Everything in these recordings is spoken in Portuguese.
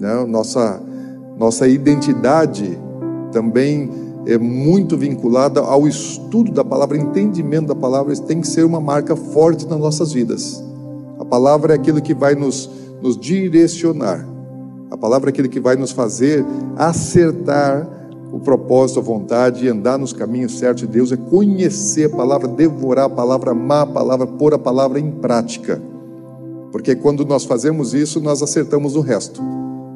Né? Nossa, nossa identidade também é muito vinculada ao estudo da palavra, entendimento da palavra, tem que ser uma marca forte nas nossas vidas. A palavra é aquilo que vai nos, nos direcionar, a palavra é aquilo que vai nos fazer acertar o propósito, a vontade e andar nos caminhos certos de Deus, é conhecer a palavra, devorar a palavra, amar a palavra, pôr a palavra em prática. Porque quando nós fazemos isso, nós acertamos o resto.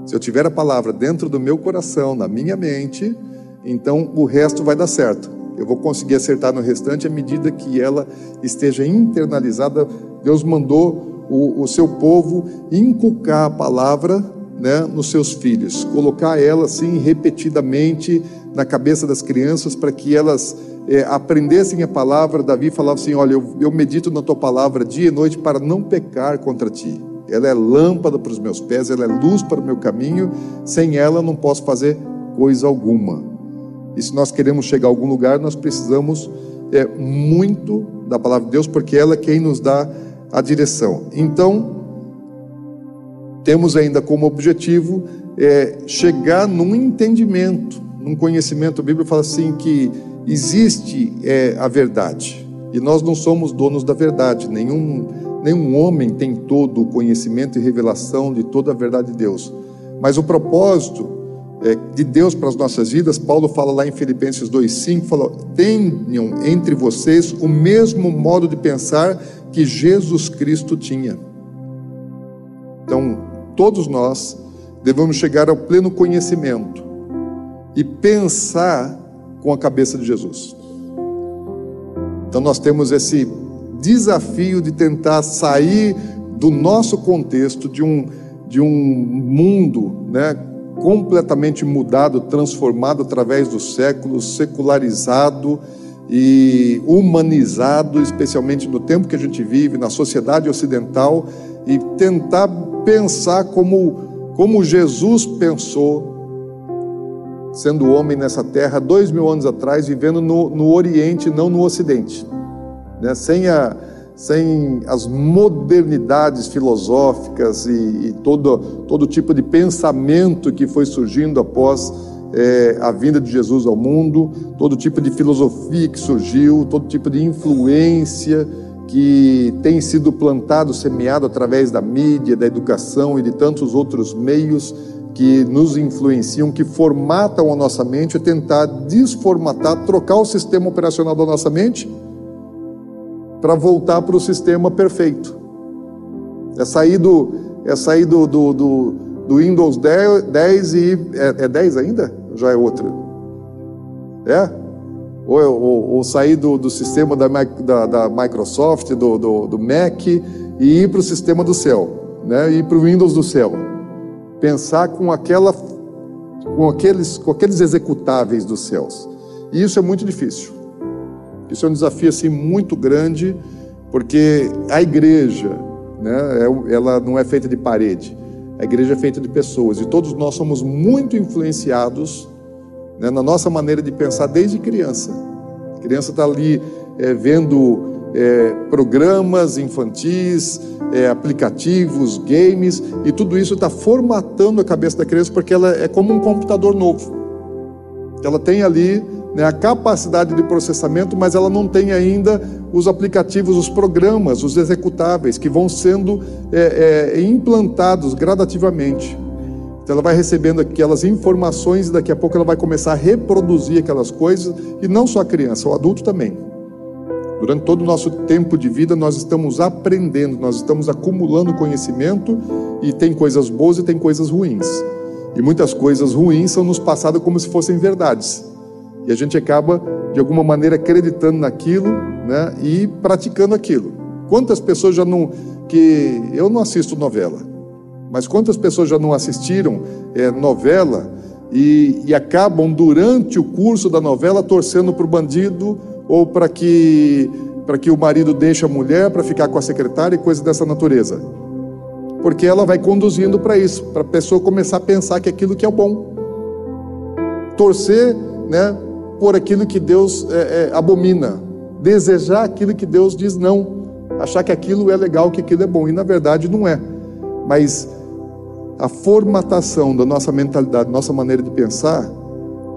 Se eu tiver a palavra dentro do meu coração, na minha mente, então o resto vai dar certo. Eu vou conseguir acertar no restante à medida que ela esteja internalizada. Deus mandou o, o seu povo inculcar a palavra né, nos seus filhos, colocar ela assim repetidamente na cabeça das crianças para que elas é, aprendessem a palavra. Davi falava assim: Olha, eu, eu medito na tua palavra dia e noite para não pecar contra ti. Ela é lâmpada para os meus pés, ela é luz para o meu caminho. Sem ela não posso fazer coisa alguma. E se nós queremos chegar a algum lugar, nós precisamos é, muito da palavra de Deus, porque ela é quem nos dá a direção. Então, temos ainda como objetivo é, chegar num entendimento, num conhecimento. A Bíblia fala assim que existe é, a verdade e nós não somos donos da verdade. Nenhum, nenhum homem tem todo o conhecimento e revelação de toda a verdade de Deus. Mas o propósito é, de Deus para as nossas vidas, Paulo fala lá em Filipenses 2,5, fala, tenham entre vocês o mesmo modo de pensar que Jesus Cristo tinha. Então, todos nós devemos chegar ao pleno conhecimento e pensar com a cabeça de Jesus. Então, nós temos esse desafio de tentar sair do nosso contexto, de um, de um mundo, né? completamente mudado, transformado através dos séculos, secularizado e humanizado, especialmente no tempo que a gente vive, na sociedade ocidental, e tentar pensar como, como Jesus pensou, sendo homem nessa terra dois mil anos atrás, vivendo no, no Oriente, não no Ocidente, né? sem a sem as modernidades filosóficas e, e todo, todo tipo de pensamento que foi surgindo após é, a vinda de Jesus ao mundo, todo tipo de filosofia que surgiu, todo tipo de influência que tem sido plantado, semeado através da mídia, da educação e de tantos outros meios que nos influenciam, que formatam a nossa mente, tentar desformatar, trocar o sistema operacional da nossa mente para voltar para o sistema perfeito. É sair do, é sair do, do, do, do Windows 10, 10 e. É, é 10 ainda? Já é outro? É? Ou, ou, ou sair do, do sistema da, da, da Microsoft, do, do, do, Mac, e ir para o sistema do céu, né? ir para o Windows do céu. Pensar com, aquela, com, aqueles, com aqueles executáveis dos céus. E isso é muito difícil. Isso é um desafio assim muito grande, porque a igreja, né, é ela não é feita de parede. A igreja é feita de pessoas e todos nós somos muito influenciados né, na nossa maneira de pensar desde criança. A criança está ali é, vendo é, programas infantis, é, aplicativos, games, e tudo isso está formatando a cabeça da criança porque ela é como um computador novo. Ela tem ali né, a capacidade de processamento, mas ela não tem ainda os aplicativos, os programas, os executáveis que vão sendo é, é, implantados gradativamente. Então ela vai recebendo aquelas informações e daqui a pouco ela vai começar a reproduzir aquelas coisas, e não só a criança, o adulto também. Durante todo o nosso tempo de vida, nós estamos aprendendo, nós estamos acumulando conhecimento, e tem coisas boas e tem coisas ruins. E muitas coisas ruins são nos passadas como se fossem verdades. E a gente acaba, de alguma maneira, acreditando naquilo né, e praticando aquilo. Quantas pessoas já não. que Eu não assisto novela, mas quantas pessoas já não assistiram é, novela e, e acabam, durante o curso da novela, torcendo para o bandido ou para que, que o marido deixe a mulher para ficar com a secretária e coisas dessa natureza? Porque ela vai conduzindo para isso, para a pessoa começar a pensar que aquilo que é o bom. Torcer né, por aquilo que Deus é, é, abomina, desejar aquilo que Deus diz não, achar que aquilo é legal, que aquilo é bom, e na verdade não é. Mas a formatação da nossa mentalidade, nossa maneira de pensar,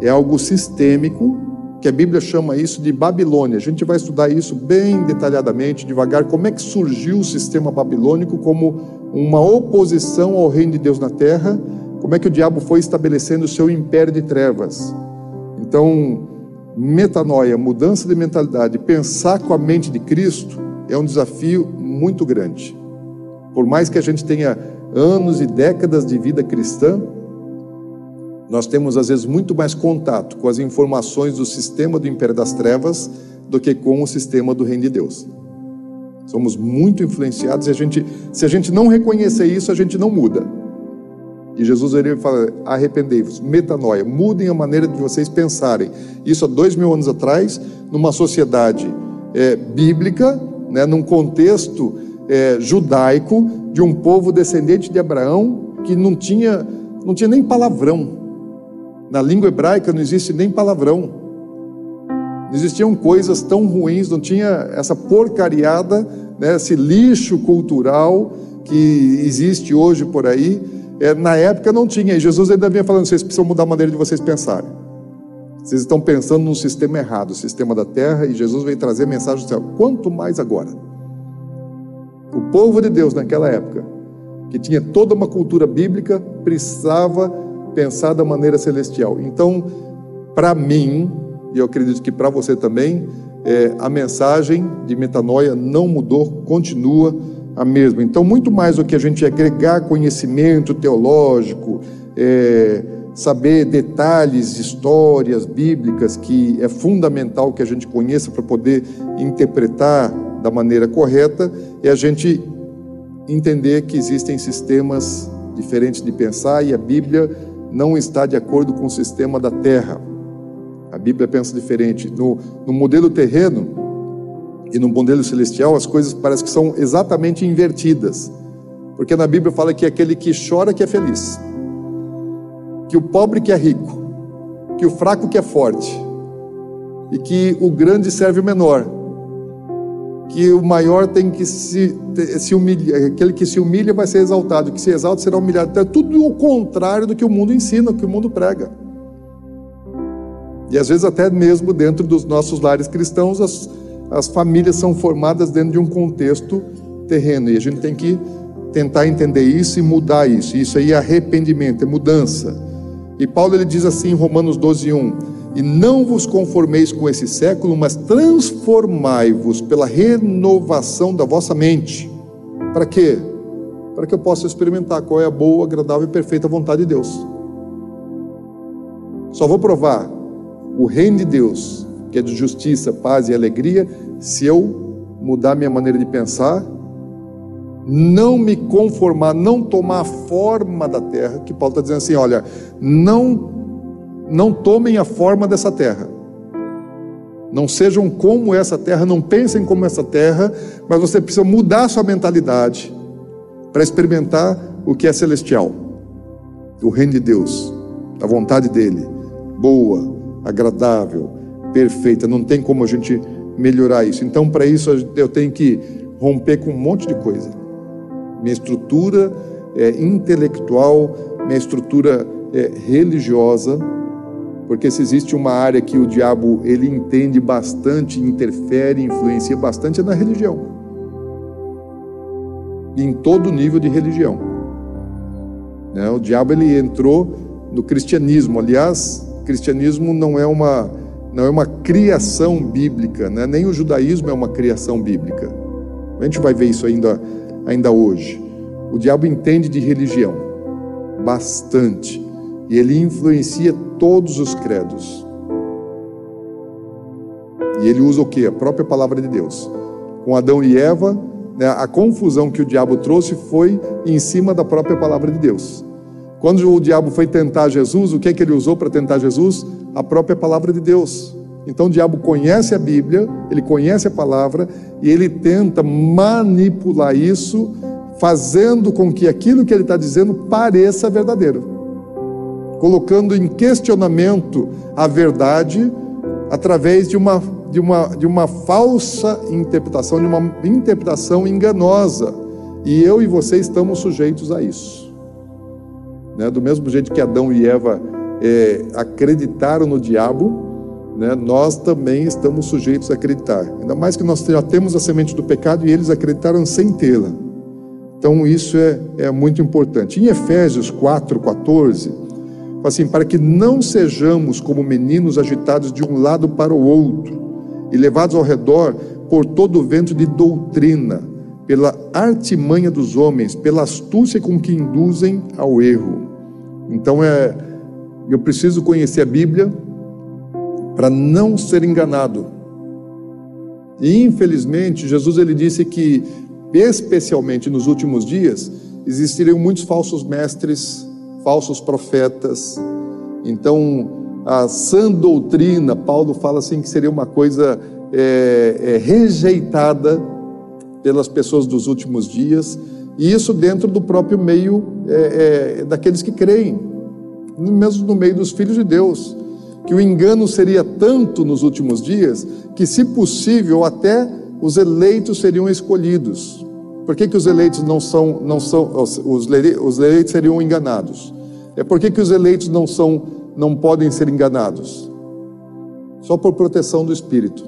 é algo sistêmico, que a Bíblia chama isso de Babilônia. A gente vai estudar isso bem detalhadamente, devagar, como é que surgiu o sistema babilônico como uma oposição ao reino de Deus na terra, como é que o diabo foi estabelecendo o seu império de trevas. Então, metanoia, mudança de mentalidade, pensar com a mente de Cristo é um desafio muito grande. Por mais que a gente tenha anos e décadas de vida cristã, nós temos às vezes muito mais contato com as informações do sistema do império das trevas do que com o sistema do reino de Deus. Somos muito influenciados e a gente, se a gente não reconhecer isso, a gente não muda. E Jesus ele fala: arrependei-vos, metanoia, mudem a maneira de vocês pensarem. Isso há dois mil anos atrás, numa sociedade é, bíblica, né, num contexto é, judaico de um povo descendente de Abraão que não tinha, não tinha nem palavrão. Na língua hebraica não existe nem palavrão. Não existiam coisas tão ruins, não tinha essa porcariada, né, esse lixo cultural que existe hoje por aí. É, na época não tinha. E Jesus ainda vinha falando: vocês precisam mudar a maneira de vocês pensarem. Vocês estão pensando num sistema errado, o sistema da terra, e Jesus veio trazer a mensagem do céu. Quanto mais agora. O povo de Deus naquela época, que tinha toda uma cultura bíblica, precisava pensar da maneira celestial. Então, para mim, e eu acredito que para você também, é, a mensagem de metanoia não mudou, continua a mesma. Então, muito mais do que a gente agregar conhecimento teológico, é, saber detalhes, histórias bíblicas, que é fundamental que a gente conheça para poder interpretar da maneira correta, é a gente entender que existem sistemas diferentes de pensar e a Bíblia não está de acordo com o sistema da terra. A Bíblia pensa diferente. No, no modelo terreno e no modelo celestial, as coisas parecem que são exatamente invertidas. Porque na Bíblia fala que aquele que chora que é feliz, que o pobre que é rico, que o fraco que é forte, e que o grande serve o menor, que o maior tem que se, se humilhar, aquele que se humilha vai ser exaltado, que se exalta será humilhado. Então, é tudo o contrário do que o mundo ensina, do que o mundo prega. E às vezes até mesmo dentro dos nossos lares cristãos, as, as famílias são formadas dentro de um contexto terreno. E a gente tem que tentar entender isso e mudar isso. Isso aí é arrependimento, é mudança. E Paulo ele diz assim em Romanos 12, 1: e não vos conformeis com esse século, mas transformai-vos pela renovação da vossa mente. Para quê? Para que eu possa experimentar qual é a boa, agradável e perfeita vontade de Deus. Só vou provar o reino de Deus, que é de justiça, paz e alegria, se eu mudar minha maneira de pensar, não me conformar, não tomar a forma da terra, que Paulo está dizendo assim: olha, não não tomem a forma dessa terra. Não sejam como essa terra, não pensem como essa terra, mas você precisa mudar sua mentalidade para experimentar o que é celestial, o reino de Deus, a vontade dele, boa, agradável, perfeita. Não tem como a gente melhorar isso. Então, para isso, eu tenho que romper com um monte de coisa. Minha estrutura é, intelectual, minha estrutura é, religiosa, porque se existe uma área que o diabo ele entende bastante, interfere, influencia bastante é na religião. Em todo nível de religião. Né? O diabo ele entrou no cristianismo. Aliás, cristianismo não é uma não é uma criação bíblica, né? nem o judaísmo é uma criação bíblica. A gente vai ver isso ainda, ainda hoje. O diabo entende de religião bastante e ele influencia todos os credos. E ele usa o que? A própria palavra de Deus. Com Adão e Eva, né, a confusão que o diabo trouxe foi em cima da própria palavra de Deus. Quando o diabo foi tentar Jesus, o que é que ele usou para tentar Jesus? A própria palavra de Deus. Então o diabo conhece a Bíblia, ele conhece a palavra e ele tenta manipular isso, fazendo com que aquilo que ele está dizendo pareça verdadeiro colocando em questionamento a verdade através de uma, de uma, de uma falsa interpretação, de uma interpretação enganosa. E eu e você estamos sujeitos a isso. né? do mesmo jeito que Adão e Eva é, acreditaram no diabo, né? nós também estamos sujeitos a acreditar. Ainda mais que nós já temos a semente do pecado e eles acreditaram sem tê-la. Então isso é, é muito importante. Em Efésios 4, 14, fala assim: para que não sejamos como meninos agitados de um lado para o outro e levados ao redor por todo o vento de doutrina, pela artimanha dos homens, pela astúcia com que induzem ao erro. Então é, eu preciso conhecer a Bíblia para não ser enganado. E infelizmente Jesus ele disse que especialmente nos últimos dias existiriam muitos falsos mestres, falsos profetas. Então a sã doutrina, Paulo fala assim que seria uma coisa é, é, rejeitada pelas pessoas dos últimos dias, e isso dentro do próprio meio é, é, daqueles que creem, mesmo no meio dos filhos de Deus, que o engano seria tanto nos últimos dias que, se possível, até os eleitos seriam escolhidos. Por que, que os eleitos não são, não são os, os eleitos seriam enganados? É por que, que os eleitos não são, não podem ser enganados? Só por proteção do Espírito.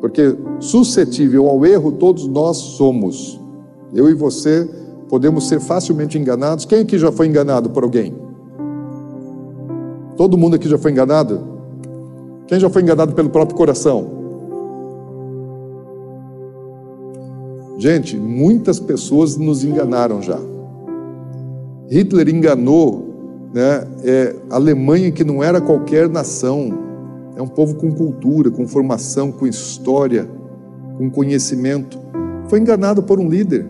Porque suscetível ao erro todos nós somos. Eu e você podemos ser facilmente enganados. Quem aqui já foi enganado por alguém? Todo mundo aqui já foi enganado? Quem já foi enganado pelo próprio coração? Gente, muitas pessoas nos enganaram já. Hitler enganou né, é, a Alemanha, que não era qualquer nação, é um povo com cultura, com formação, com história, com conhecimento. Foi enganado por um líder.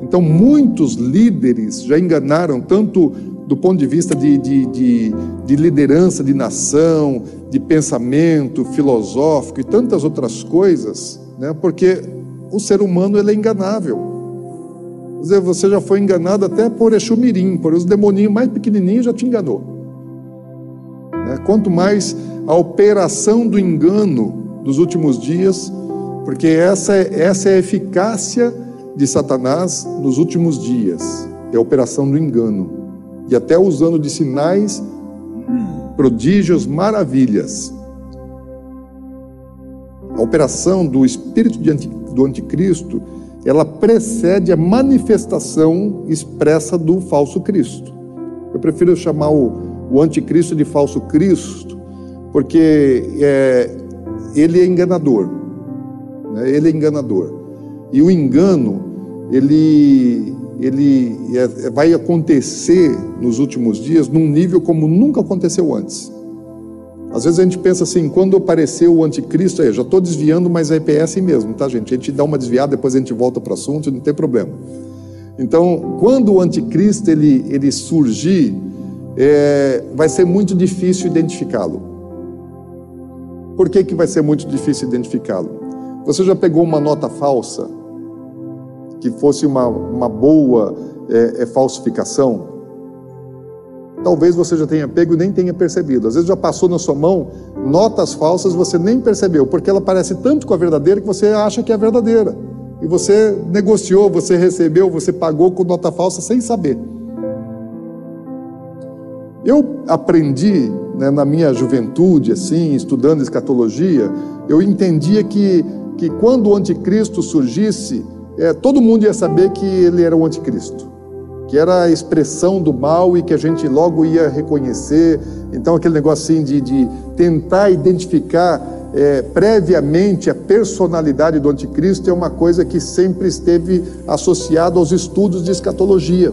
Então, muitos líderes já enganaram, tanto do ponto de vista de, de, de, de, liderança de nação, de pensamento filosófico e tantas outras coisas, né? porque o ser humano ele é enganável. Quer dizer, você já foi enganado até por Exumirim, por os demoninhos mais pequenininhos já te enganou. Né? Quanto mais a operação do engano dos últimos dias, porque essa é, essa é a eficácia de Satanás nos últimos dias, é a operação do engano, e até usando de sinais, prodígios, maravilhas. A operação do espírito do anticristo, ela precede a manifestação expressa do falso Cristo. Eu prefiro chamar o, o anticristo de falso Cristo, porque é, ele é enganador. Né? Ele é enganador. E o engano, ele, ele vai acontecer nos últimos dias num nível como nunca aconteceu antes. Às vezes a gente pensa assim, quando apareceu o anticristo, aí, já estou desviando, mas é assim mesmo, tá, gente? A gente dá uma desviada, depois a gente volta para o assunto, não tem problema. Então, quando o anticristo ele, ele surgir, é, vai ser muito difícil identificá-lo. Por que, que vai ser muito difícil identificá-lo? Você já pegou uma nota falsa, que fosse uma, uma boa é, é, falsificação? Talvez você já tenha pego e nem tenha percebido. Às vezes já passou na sua mão notas falsas você nem percebeu, porque ela parece tanto com a verdadeira que você acha que é a verdadeira. E você negociou, você recebeu, você pagou com nota falsa sem saber. Eu aprendi né, na minha juventude, assim, estudando escatologia, eu entendia que, que quando o anticristo surgisse, é, todo mundo ia saber que ele era o anticristo, que era a expressão do mal e que a gente logo ia reconhecer. Então, aquele negócio assim de, de tentar identificar é, previamente a personalidade do anticristo é uma coisa que sempre esteve associada aos estudos de escatologia.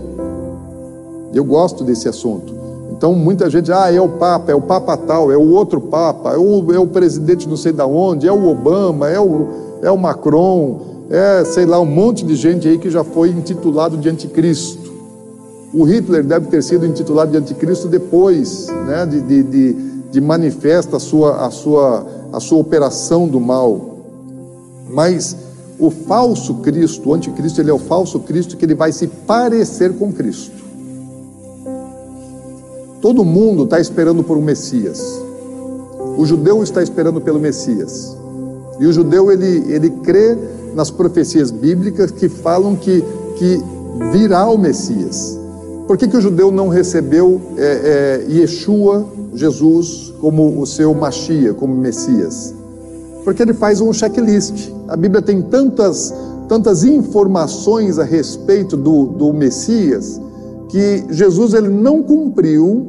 Eu gosto desse assunto. Então muita gente, ah, é o Papa, é o Papa tal, é o outro Papa, é o, é o presidente não sei da onde, é o Obama, é o, é o Macron, é, sei lá, um monte de gente aí que já foi intitulado de anticristo. O Hitler deve ter sido intitulado de anticristo depois, né, de, de, de, de manifesta a sua, a, sua, a sua operação do mal. Mas o falso Cristo, o anticristo, ele é o falso Cristo que ele vai se parecer com Cristo. Todo mundo está esperando por um Messias. O judeu está esperando pelo Messias. E o judeu ele, ele crê nas profecias bíblicas que falam que, que virá o Messias. Por que, que o judeu não recebeu é, é, Yeshua, Jesus, como o seu Machia, como Messias? Porque ele faz um checklist. A Bíblia tem tantas, tantas informações a respeito do, do Messias que Jesus ele não cumpriu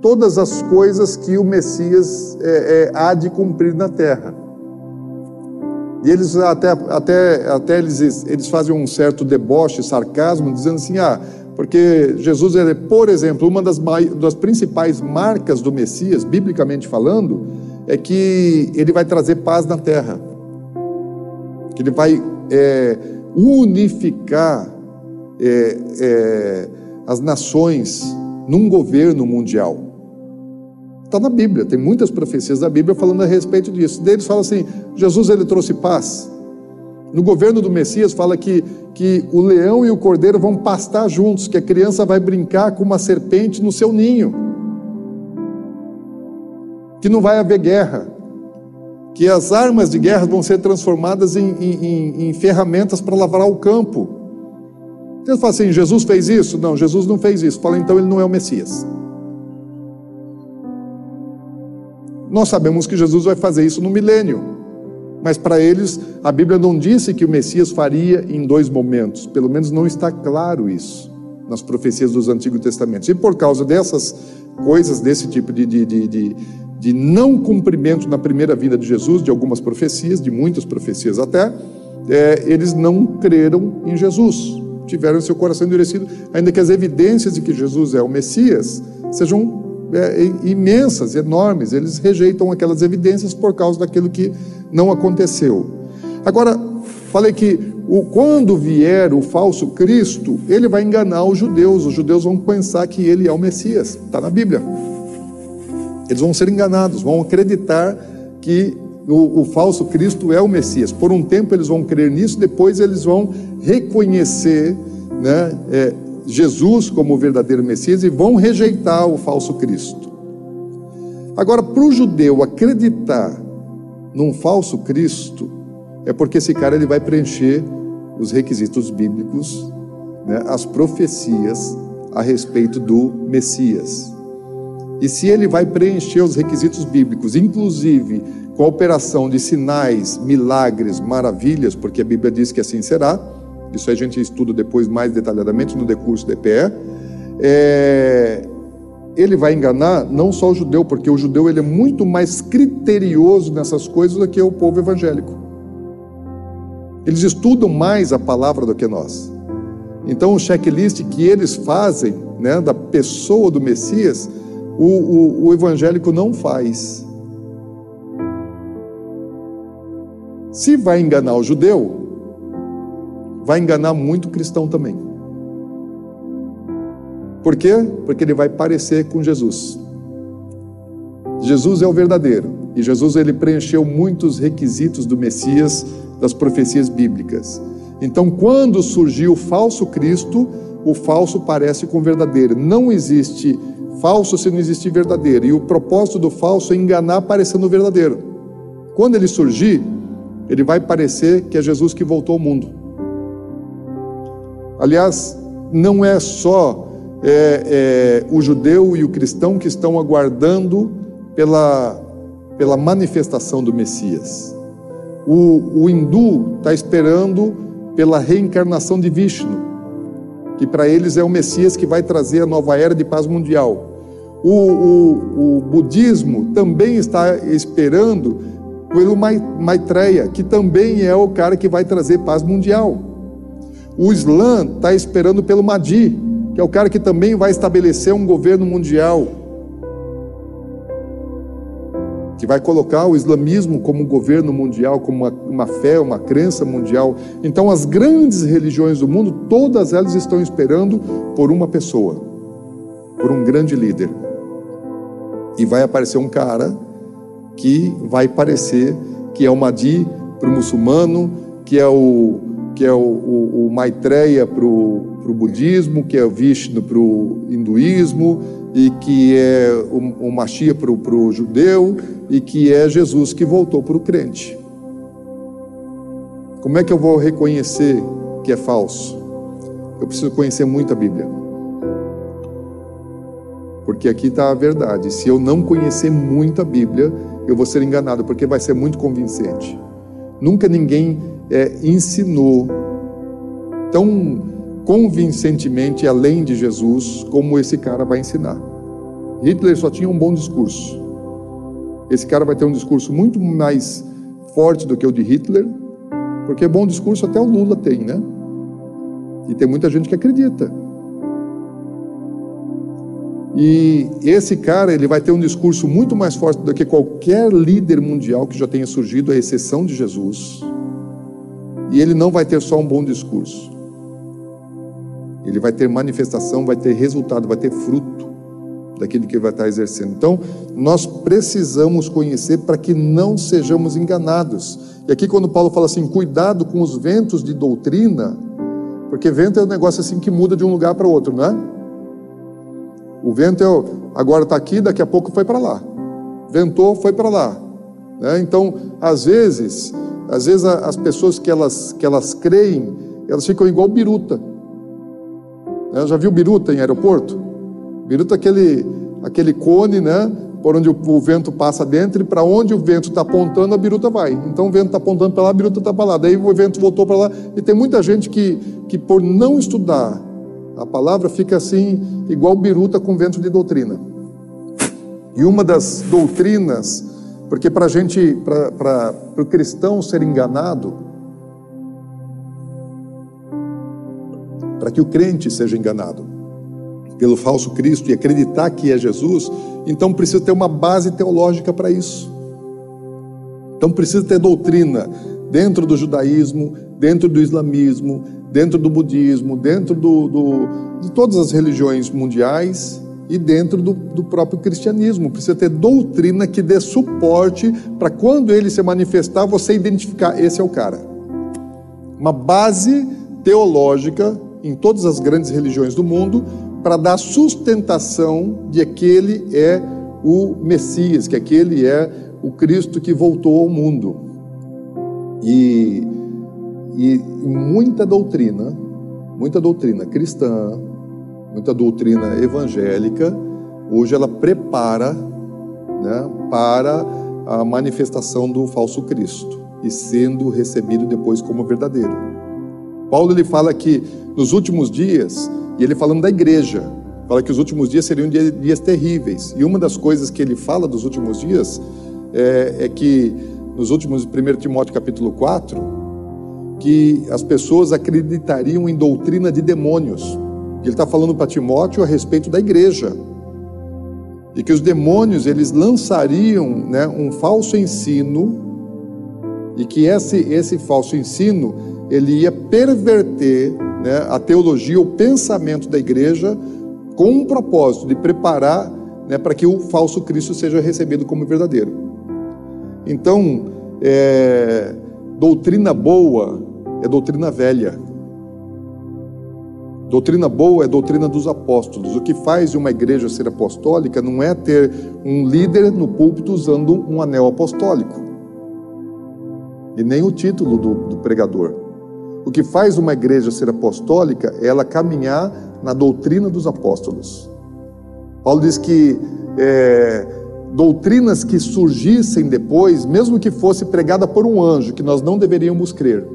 todas as coisas que o Messias é, é, há de cumprir na terra. E eles até, até, até eles, eles fazem um certo deboche, sarcasmo, dizendo assim, ah, porque Jesus, ele, por exemplo, uma das, das principais marcas do Messias, biblicamente falando, é que ele vai trazer paz na terra, que ele vai é, unificar é, é, as nações num governo mundial. Está na Bíblia, tem muitas profecias da Bíblia falando a respeito disso. Deles fala assim: Jesus ele trouxe paz. No governo do Messias fala que, que o leão e o cordeiro vão pastar juntos, que a criança vai brincar com uma serpente no seu ninho, que não vai haver guerra, que as armas de guerra vão ser transformadas em, em, em ferramentas para lavrar o campo. Então fala assim: Jesus fez isso? Não, Jesus não fez isso. Fala então ele não é o Messias. Nós sabemos que Jesus vai fazer isso no milênio, mas para eles a Bíblia não disse que o Messias faria em dois momentos, pelo menos não está claro isso nas profecias dos Antigos Testamentos. E por causa dessas coisas, desse tipo de, de, de, de, de não cumprimento na primeira vinda de Jesus, de algumas profecias, de muitas profecias até, é, eles não creram em Jesus, tiveram seu coração endurecido, ainda que as evidências de que Jesus é o Messias sejam imensas, enormes. Eles rejeitam aquelas evidências por causa daquilo que não aconteceu. Agora, falei que o, quando vier o falso Cristo, ele vai enganar os judeus. Os judeus vão pensar que ele é o Messias. Está na Bíblia. Eles vão ser enganados, vão acreditar que o, o, falso Cristo é o Messias. Por um tempo eles vão crer nisso, depois eles vão reconhecer né, é, Jesus como o verdadeiro Messias e vão rejeitar o falso Cristo. Agora, para o judeu acreditar num falso Cristo, é porque esse cara ele vai preencher os requisitos bíblicos, né, as profecias a respeito do Messias. E se ele vai preencher os requisitos bíblicos, inclusive com a operação de sinais, milagres, maravilhas, porque a Bíblia diz que assim será, isso a gente estuda depois mais detalhadamente no decurso do EPE. É, ele vai enganar não só o judeu, porque o judeu ele é muito mais criterioso nessas coisas do que o povo evangélico. Eles estudam mais a palavra do que nós. Então, o checklist que eles fazem né, da pessoa do Messias, o, o, o evangélico não faz. Se vai enganar o judeu, vai enganar muito cristão também. Por quê? Porque ele vai parecer com Jesus. Jesus é o verdadeiro e Jesus ele preencheu muitos requisitos do Messias das profecias bíblicas. Então, quando surgiu o falso Cristo, o falso parece com o verdadeiro. Não existe falso se não existe verdadeiro. E o propósito do falso é enganar parecendo o verdadeiro. Quando ele surgir, ele vai parecer que é Jesus que voltou ao mundo. Aliás, não é só é, é, o judeu e o cristão que estão aguardando pela, pela manifestação do Messias. O, o hindu está esperando pela reencarnação de Vishnu, que para eles é o Messias que vai trazer a nova era de paz mundial. O, o, o budismo também está esperando pelo Maitreya, que também é o cara que vai trazer paz mundial. O Islã está esperando pelo Mahdi, que é o cara que também vai estabelecer um governo mundial, que vai colocar o islamismo como um governo mundial, como uma, uma fé, uma crença mundial. Então, as grandes religiões do mundo, todas elas estão esperando por uma pessoa, por um grande líder. E vai aparecer um cara que vai parecer que é o Mahdi para o muçulmano, que é o que é o, o, o Maitreya para o budismo, que é o Vishnu para o hinduísmo, e que é o, o para o judeu, e que é Jesus que voltou para o crente. Como é que eu vou reconhecer que é falso? eu preciso conhecer muito a Bíblia. Porque aqui está a verdade. Se eu não conhecer muito a Bíblia, eu vou ser enganado, porque vai ser muito convincente. Nunca ninguém é, ensinou tão convincentemente além de Jesus como esse cara vai ensinar. Hitler só tinha um bom discurso. Esse cara vai ter um discurso muito mais forte do que o de Hitler, porque bom discurso até o Lula tem, né? E tem muita gente que acredita. E esse cara, ele vai ter um discurso muito mais forte do que qualquer líder mundial que já tenha surgido, à exceção de Jesus. E ele não vai ter só um bom discurso. Ele vai ter manifestação, vai ter resultado, vai ter fruto daquilo que ele vai estar exercendo. Então, nós precisamos conhecer para que não sejamos enganados. E aqui, quando Paulo fala assim, cuidado com os ventos de doutrina, porque vento é um negócio assim que muda de um lugar para outro, não é? O vento é, agora está aqui, daqui a pouco foi para lá. Ventou, foi para lá. Né? Então, às vezes, às vezes as pessoas que elas, que elas creem, elas ficam igual biruta. Né? Já viu biruta em aeroporto? Biruta é aquele, aquele cone, né? Por onde o, o vento passa dentro e para onde o vento está apontando, a biruta vai. Então o vento está apontando para lá, a biruta está para lá. Daí o vento voltou para lá. E tem muita gente que, que por não estudar a palavra, fica assim, igual biruta com vento de doutrina. E uma das doutrinas, porque para a gente, para o cristão ser enganado, para que o crente seja enganado pelo falso Cristo e acreditar que é Jesus, então precisa ter uma base teológica para isso. Então precisa ter doutrina dentro do judaísmo, dentro do islamismo, dentro do budismo, dentro do, do, de todas as religiões mundiais e dentro do, do próprio cristianismo. Precisa ter doutrina que dê suporte para quando ele se manifestar, você identificar: esse é o cara. Uma base teológica em todas as grandes religiões do mundo para dar sustentação de que aquele é o Messias, que aquele é o Cristo que voltou ao mundo. E, e muita doutrina, muita doutrina cristã, muita doutrina evangélica, hoje ela prepara né, para a manifestação do falso Cristo e sendo recebido depois como verdadeiro. Paulo ele fala que nos últimos dias, e ele falando da igreja, fala que os últimos dias seriam dias, terríveis. E uma das coisas que ele fala dos últimos dias é, é que nos últimos 1 Timóteo capítulo 4, que as pessoas acreditariam em doutrina de demônios. Ele está falando para Timóteo a respeito da igreja. E que os demônios eles lançariam né, um falso ensino e que esse, esse falso ensino ele ia perverter né, a teologia, o pensamento da igreja, com um propósito de preparar né, para que o falso Cristo seja recebido como verdadeiro. Então, é, doutrina boa é doutrina velha. Doutrina boa é doutrina dos apóstolos. O que faz uma igreja ser apostólica não é ter um líder no púlpito usando um anel apostólico, e nem o título do, do pregador. O que faz uma igreja ser apostólica é ela caminhar na doutrina dos apóstolos. Paulo diz que é, doutrinas que surgissem depois, mesmo que fosse pregada por um anjo, que nós não deveríamos crer,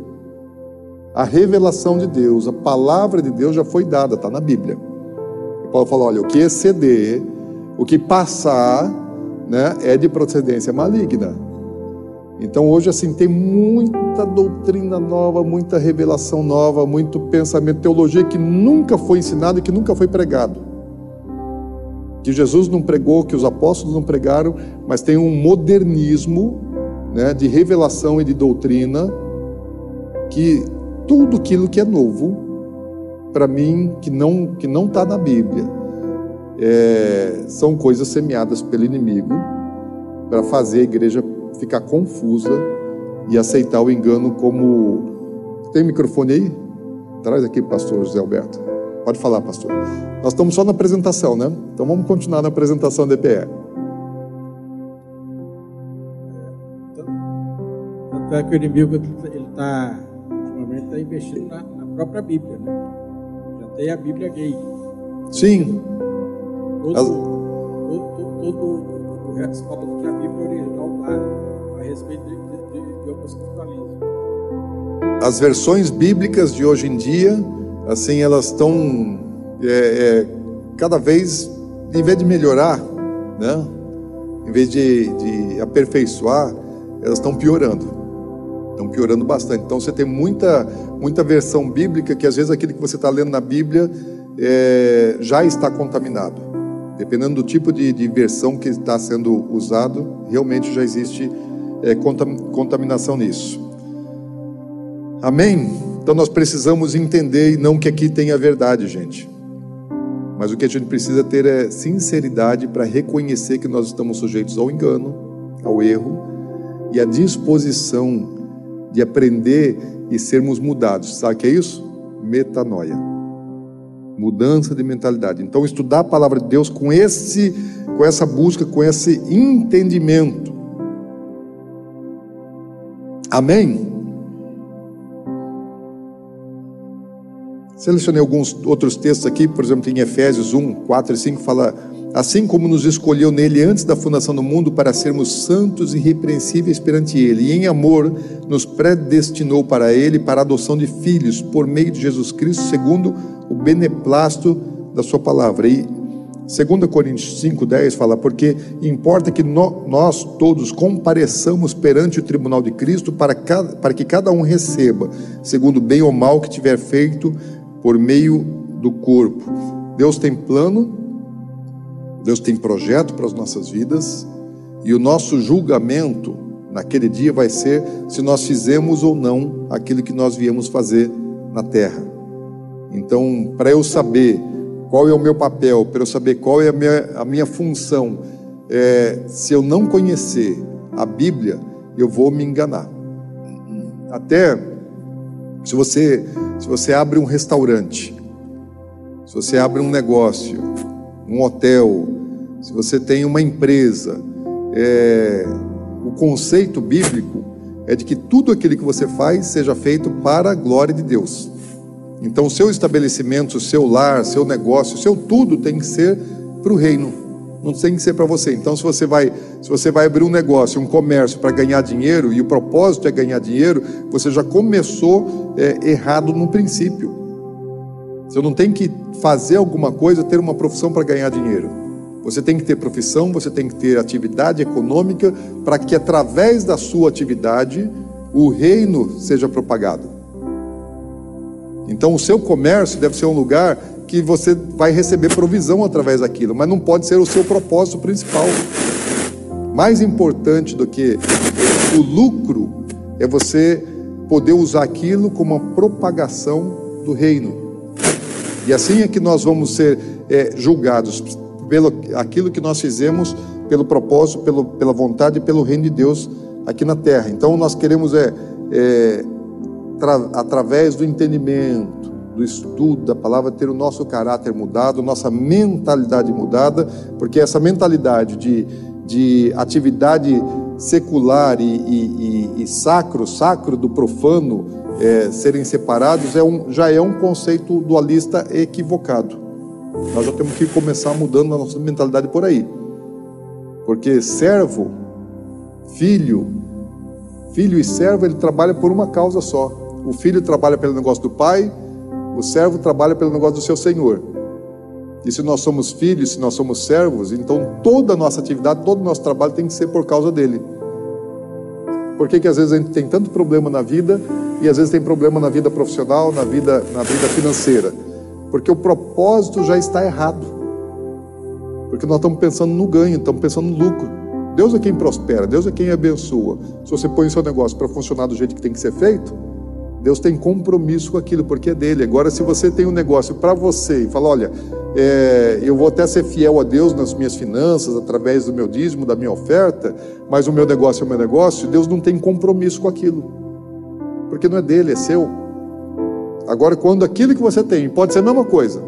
a revelação de Deus, a palavra de Deus já foi dada, está na Bíblia. E Paulo fala: olha, o que exceder, o que passar, né, é de procedência maligna. Então hoje assim tem muita doutrina nova, muita revelação nova, muito pensamento, teologia que nunca foi ensinado e que nunca foi pregado. Que Jesus não pregou, que os apóstolos não pregaram, mas tem um modernismo né, de revelação e de doutrina que tudo aquilo que é novo, para mim, que não que não está na Bíblia, é, são coisas semeadas pelo inimigo para fazer a igreja ficar confusa e aceitar o engano como. Tem microfone aí? Traz aqui, pastor José Alberto. Pode falar, pastor. Nós estamos só na apresentação, né? Então vamos continuar na apresentação da EPE. Tanto é que o inimigo está, está investindo na, na, própria Bíblia, né? tem a Bíblia gay. Sim. Todo, As- todo, todo o resto fala do que a Bíblia original dá a respeito de, de, de, de homossexualismo. As versões bíblicas de hoje em dia, assim, elas estão é, é, cada vez, em vez de melhorar, né? Em vez de, de aperfeiçoar, elas estão piorando. Estão piorando bastante. Então você tem muita, muita versão bíblica que às vezes aquilo que você está lendo na Bíblia é, já está contaminado. Dependendo do tipo de, de versão que está sendo usado, realmente já existe é, contam- contaminação nisso. Amém? Então nós precisamos entender e não que aqui tenha verdade, gente. Mas o que a gente precisa ter é sinceridade para reconhecer que nós estamos sujeitos ao engano, ao erro e a disposição de aprender e sermos mudados. Sabe o que é isso? Metanoia. Mudança de mentalidade. Então estudar a palavra de Deus com esse com essa busca, com esse entendimento. Amém. Selecionei alguns outros textos aqui, por exemplo, em Efésios 1, 4 e 5, fala: Assim como nos escolheu nele antes da fundação do mundo para sermos santos e irrepreensíveis perante ele, e em amor nos predestinou para ele para a adoção de filhos por meio de Jesus Cristo, segundo o beneplácito da sua palavra. E 2 Coríntios 5,10 fala: Porque importa que no- nós todos compareçamos perante o tribunal de Cristo para, cada- para que cada um receba, segundo o bem ou mal que tiver feito por meio do corpo. Deus tem plano, Deus tem projeto para as nossas vidas, e o nosso julgamento naquele dia vai ser se nós fizemos ou não aquilo que nós viemos fazer na terra. Então, para eu saber qual é o meu papel, para eu saber qual é a minha, a minha função, é, se eu não conhecer a Bíblia, eu vou me enganar. Até se você, se você abre um restaurante, se você abre um negócio, um hotel, se você tem uma empresa, é, o conceito bíblico é de que tudo aquilo que você faz seja feito para a glória de Deus. Então, o seu estabelecimento, o seu lar, seu negócio, seu tudo tem que ser para o reino. Não tem que ser para você. Então, se você vai, se você vai abrir um negócio, um comércio para ganhar dinheiro e o propósito é ganhar dinheiro, você já começou é, errado no princípio. Você não tem que fazer alguma coisa, ter uma profissão para ganhar dinheiro. Você tem que ter profissão, você tem que ter atividade econômica para que através da sua atividade o reino seja propagado. Então, o seu comércio deve ser um lugar que você vai receber provisão através daquilo, mas não pode ser o seu propósito principal. Mais importante do que o lucro é você poder usar aquilo como uma propagação do reino. E assim é que nós vamos ser é, julgados pelo aquilo que nós fizemos, pelo propósito, pelo, pela vontade e pelo reino de Deus aqui na terra. Então nós queremos é, é tra- através do entendimento, do estudo da palavra, ter o nosso caráter mudado, nossa mentalidade mudada, porque essa mentalidade de, de atividade secular e, e- e- e sacro, sacro do profano, é, serem separados, é um, já é um conceito dualista equivocado. Nós já temos que começar mudando a nossa mentalidade por aí. Porque servo, filho, filho e servo, ele trabalha por uma causa só. O filho trabalha pelo negócio do pai, o servo trabalha pelo negócio do seu senhor. E se nós somos filhos, se nós somos servos, então toda a nossa atividade, todo o nosso trabalho tem que ser por causa dele. Por que, que às vezes a gente tem tanto problema na vida e às vezes tem problema na vida profissional, na vida, na vida financeira? Porque o propósito já está errado. Porque nós estamos pensando no ganho, estamos pensando no lucro. Deus é quem prospera, Deus é quem abençoa. Se você põe o seu negócio para funcionar do jeito que tem que ser feito, Deus tem compromisso com aquilo, porque é dele. Agora, se você tem um negócio para você e fala, olha, é, eu vou até ser fiel a Deus nas minhas finanças, através do meu dízimo, da minha oferta, mas o meu negócio é o meu negócio, Deus não tem compromisso com aquilo. Porque não é dele, é seu. Agora, quando aquilo que você tem, pode ser a mesma coisa.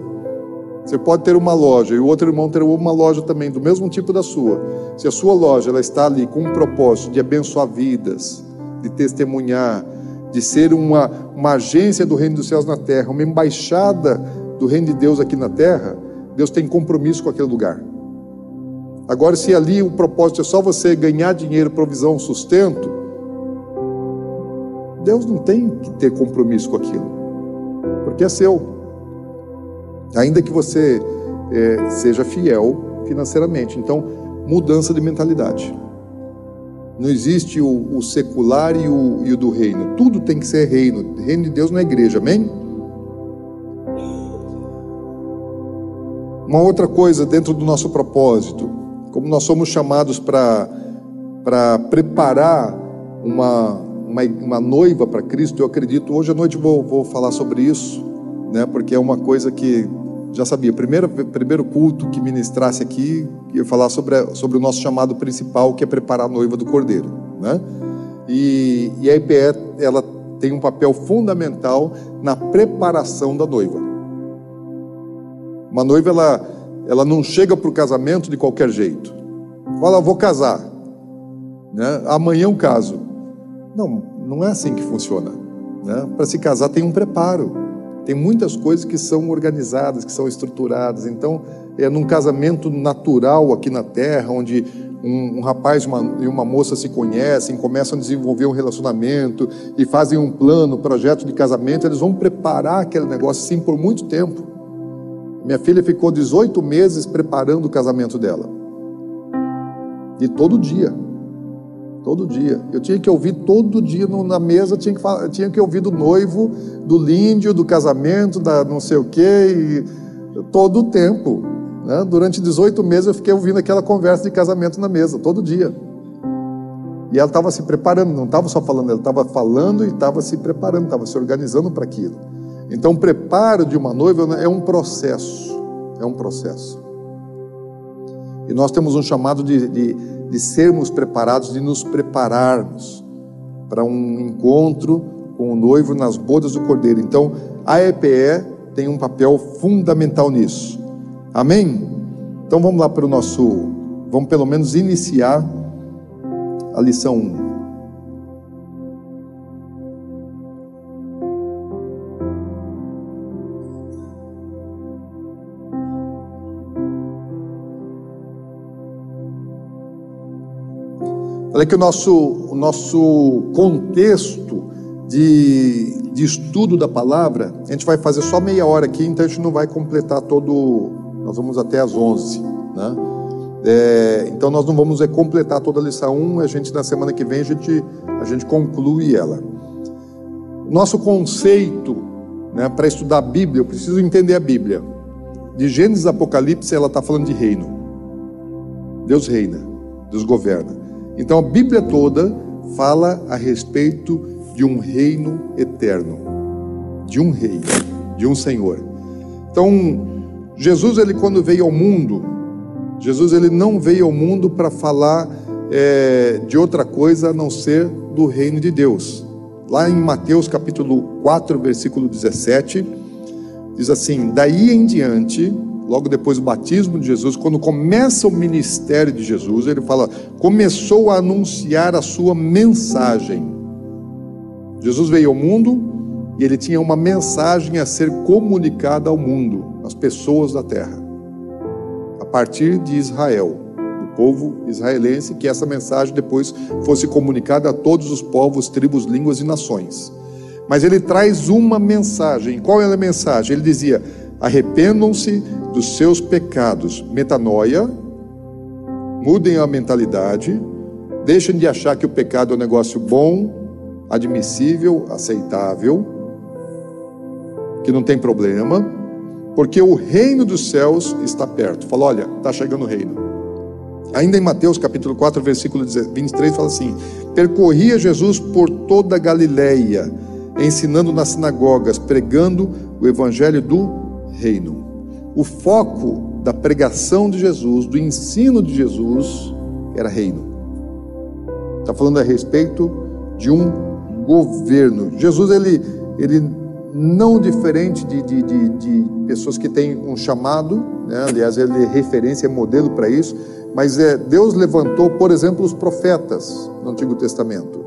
Você pode ter uma loja e o outro irmão ter uma loja também, do mesmo tipo da sua. Se a sua loja ela está ali com um propósito de abençoar vidas, de testemunhar, de ser uma, uma agência do reino dos céus na terra, uma embaixada do reino de Deus aqui na terra, Deus tem compromisso com aquele lugar. Agora, se ali o propósito é só você ganhar dinheiro, provisão, sustento, Deus não tem que ter compromisso com aquilo, porque é seu. Ainda que você é, seja fiel financeiramente. Então, mudança de mentalidade. Não existe o, o secular e o, e o do reino. Tudo tem que ser reino. Reino de Deus não é igreja, amém? Uma outra coisa dentro do nosso propósito, como nós somos chamados para preparar uma, uma, uma noiva para Cristo, eu acredito, hoje à noite vou, vou falar sobre isso, né, porque é uma coisa que já sabia, primeiro, primeiro culto que ministrasse aqui, ia falar sobre, sobre o nosso chamado principal, que é preparar a noiva do Cordeiro. Né? E, e a IPE, ela tem um papel fundamental na preparação da noiva. Uma noiva, ela, ela não chega para o casamento de qualquer jeito. Fala, vou casar. Né? Amanhã eu caso. Não, não é assim que funciona. Né? Para se casar tem um preparo. Tem muitas coisas que são organizadas, que são estruturadas. Então, é num casamento natural aqui na Terra, onde um, um rapaz uma, e uma moça se conhecem, começam a desenvolver um relacionamento e fazem um plano, projeto de casamento, eles vão preparar aquele negócio assim por muito tempo. Minha filha ficou 18 meses preparando o casamento dela. E todo dia. Todo dia. Eu tinha que ouvir todo dia na mesa, tinha que, tinha que ouvir do noivo, do líndio, do casamento, da não sei o quê, e, todo o tempo. Né? Durante 18 meses eu fiquei ouvindo aquela conversa de casamento na mesa, todo dia. E ela estava se preparando, não estava só falando, ela estava falando e estava se preparando, estava se organizando para aquilo. Então, o preparo de uma noiva é um processo, é um processo. E nós temos um chamado de, de de sermos preparados, de nos prepararmos para um encontro com o noivo nas bodas do Cordeiro. Então, a EPE tem um papel fundamental nisso. Amém? Então vamos lá para o nosso, vamos pelo menos iniciar a lição 1. Olha que o nosso, o nosso contexto de, de estudo da palavra, a gente vai fazer só meia hora aqui, então a gente não vai completar todo. Nós vamos até às 11, né? É, então nós não vamos é, completar toda a lição 1, a gente na semana que vem a gente, a gente conclui ela. Nosso conceito né, para estudar a Bíblia, eu preciso entender a Bíblia. De Gênesis a Apocalipse, ela está falando de reino. Deus reina, Deus governa. Então a Bíblia toda fala a respeito de um reino eterno, de um rei, de um Senhor. Então, Jesus, ele quando veio ao mundo, Jesus ele não veio ao mundo para falar é, de outra coisa a não ser do reino de Deus. Lá em Mateus capítulo 4, versículo 17, diz assim: Daí em diante, logo depois do batismo de Jesus, quando começa o ministério de Jesus, ele fala: começou a anunciar a sua mensagem. Jesus veio ao mundo e ele tinha uma mensagem a ser comunicada ao mundo, às pessoas da terra, a partir de Israel, do povo israelense, que essa mensagem depois fosse comunicada a todos os povos, tribos, línguas e nações. Mas ele traz uma mensagem. Qual é a mensagem? Ele dizia: arrependam-se dos seus pecados, metanoia, mudem a mentalidade, deixem de achar que o pecado é um negócio bom, admissível, aceitável, que não tem problema, porque o reino dos céus está perto. Fala, olha, está chegando o reino. Ainda em Mateus capítulo 4, versículo 23, fala assim: Percorria Jesus por toda a Galileia, ensinando nas sinagogas, pregando o evangelho do reino. O foco da pregação de Jesus, do ensino de Jesus, era reino. Está falando a respeito de um governo. Jesus, ele, ele não diferente de, de, de, de pessoas que têm um chamado, né? aliás, ele é referência, é modelo para isso, mas é, Deus levantou, por exemplo, os profetas no Antigo Testamento.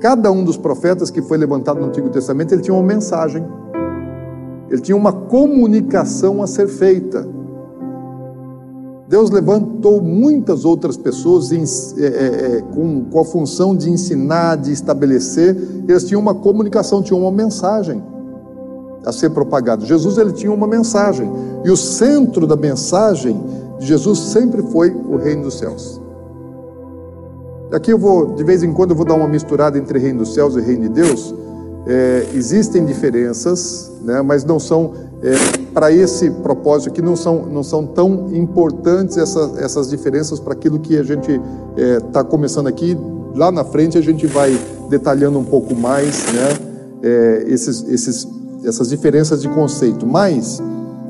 Cada um dos profetas que foi levantado no Antigo Testamento, ele tinha uma mensagem ele tinha uma comunicação a ser feita. Deus levantou muitas outras pessoas em, é, é, é, com, com a função de ensinar, de estabelecer. Eles tinham uma comunicação, tinham uma mensagem a ser propagada. Jesus ele tinha uma mensagem e o centro da mensagem de Jesus sempre foi o reino dos céus. Aqui eu vou, de vez em quando, eu vou dar uma misturada entre reino dos céus e reino de Deus. É, existem diferenças, né, mas não são é, para esse propósito aqui não são, não são tão importantes essas, essas diferenças para aquilo que a gente está é, começando aqui. Lá na frente a gente vai detalhando um pouco mais né, é, esses, esses, essas diferenças de conceito. Mas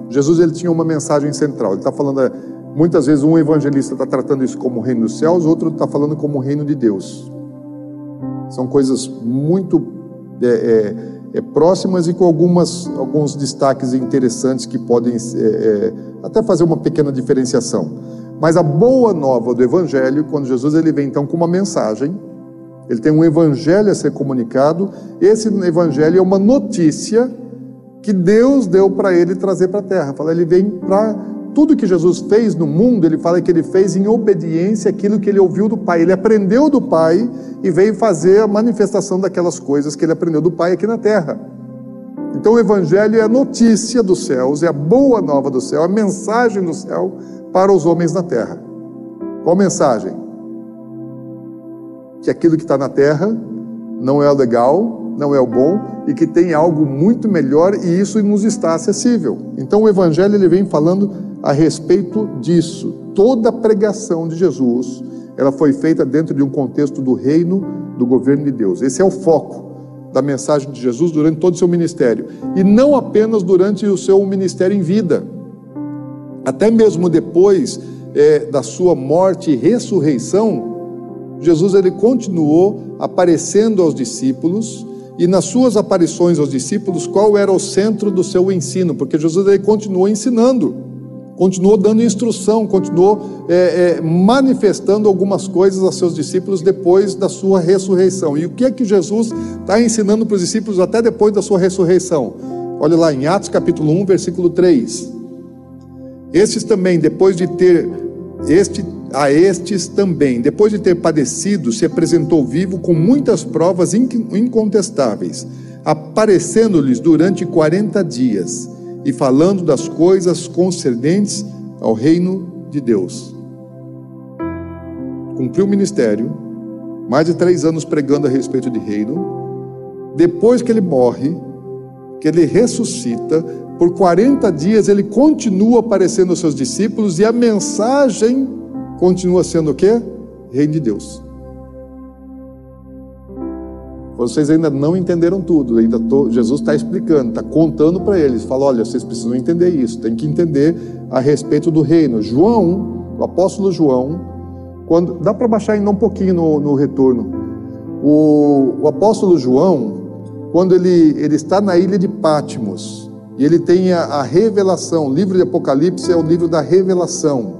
Jesus ele tinha uma mensagem central. Ele está falando, é, muitas vezes um evangelista está tratando isso como o reino dos céus, outro está falando como o reino de Deus. São coisas muito é, é é, próximas e com algumas, alguns destaques interessantes que podem é, é, até fazer uma pequena diferenciação. Mas a boa nova do Evangelho, quando Jesus ele vem então com uma mensagem, ele tem um Evangelho a ser comunicado, esse Evangelho é uma notícia que Deus deu para ele trazer para a terra. Fala, ele vem para tudo que Jesus fez no mundo, ele fala que ele fez em obediência àquilo que ele ouviu do Pai. Ele aprendeu do Pai e veio fazer a manifestação daquelas coisas que ele aprendeu do Pai aqui na terra. Então o Evangelho é a notícia dos céus, é a boa nova do céu, a mensagem do céu para os homens na terra. Qual mensagem? Que aquilo que está na terra não é o legal, não é o bom e que tem algo muito melhor e isso nos está acessível. Então o Evangelho ele vem falando a respeito disso. Toda a pregação de Jesus, ela foi feita dentro de um contexto do reino do governo de Deus. Esse é o foco da mensagem de Jesus durante todo o seu ministério e não apenas durante o seu ministério em vida. Até mesmo depois é, da sua morte e ressurreição, Jesus ele continuou aparecendo aos discípulos e nas suas aparições aos discípulos, qual era o centro do seu ensino? Porque Jesus ele continuou ensinando continuou dando instrução, continuou é, é, manifestando algumas coisas a seus discípulos depois da sua ressurreição. E o que é que Jesus está ensinando para os discípulos até depois da sua ressurreição? Olha lá em Atos capítulo 1, versículo 3. Estes também, depois de ter este a estes também, depois de ter padecido, se apresentou vivo com muitas provas incontestáveis, aparecendo-lhes durante 40 dias e falando das coisas concernentes ao reino de Deus. Cumpriu o ministério, mais de três anos pregando a respeito de reino. Depois que ele morre, que ele ressuscita, por 40 dias ele continua aparecendo aos seus discípulos e a mensagem continua sendo o quê? Reino de Deus. Vocês ainda não entenderam tudo, ainda tô, Jesus está explicando, está contando para eles. Fala, olha, vocês precisam entender isso, tem que entender a respeito do reino. João, o apóstolo João, quando dá para baixar ainda um pouquinho no, no retorno. O, o, apóstolo João, quando ele, ele está na ilha de Pátimos, e ele tem a, a revelação, o livro de Apocalipse é o livro da revelação,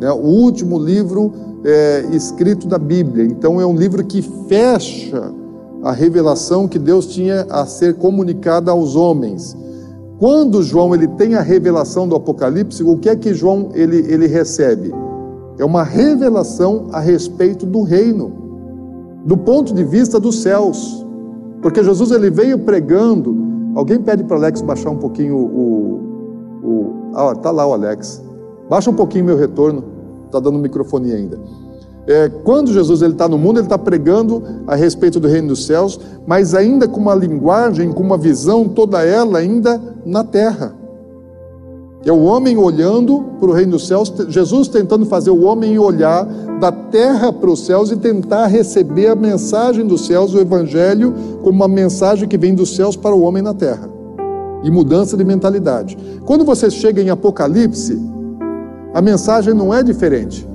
né? o último livro é, escrito da Bíblia. Então é um livro que fecha a revelação que Deus tinha a ser comunicada aos homens. Quando João ele tem a revelação do Apocalipse, o que é que João ele, ele recebe? É uma revelação a respeito do reino, do ponto de vista dos céus. Porque Jesus ele veio pregando. Alguém pede para Alex baixar um pouquinho o, o, o ah, tá lá o Alex. Baixa um pouquinho meu retorno. Tá dando microfone ainda. É, quando Jesus está no mundo, ele está pregando a respeito do reino dos céus, mas ainda com uma linguagem, com uma visão, toda ela ainda na terra. É o homem olhando para o reino dos céus, Jesus tentando fazer o homem olhar da terra para os céus e tentar receber a mensagem dos céus, o evangelho, como uma mensagem que vem dos céus para o homem na terra. E mudança de mentalidade. Quando você chega em Apocalipse, a mensagem não é diferente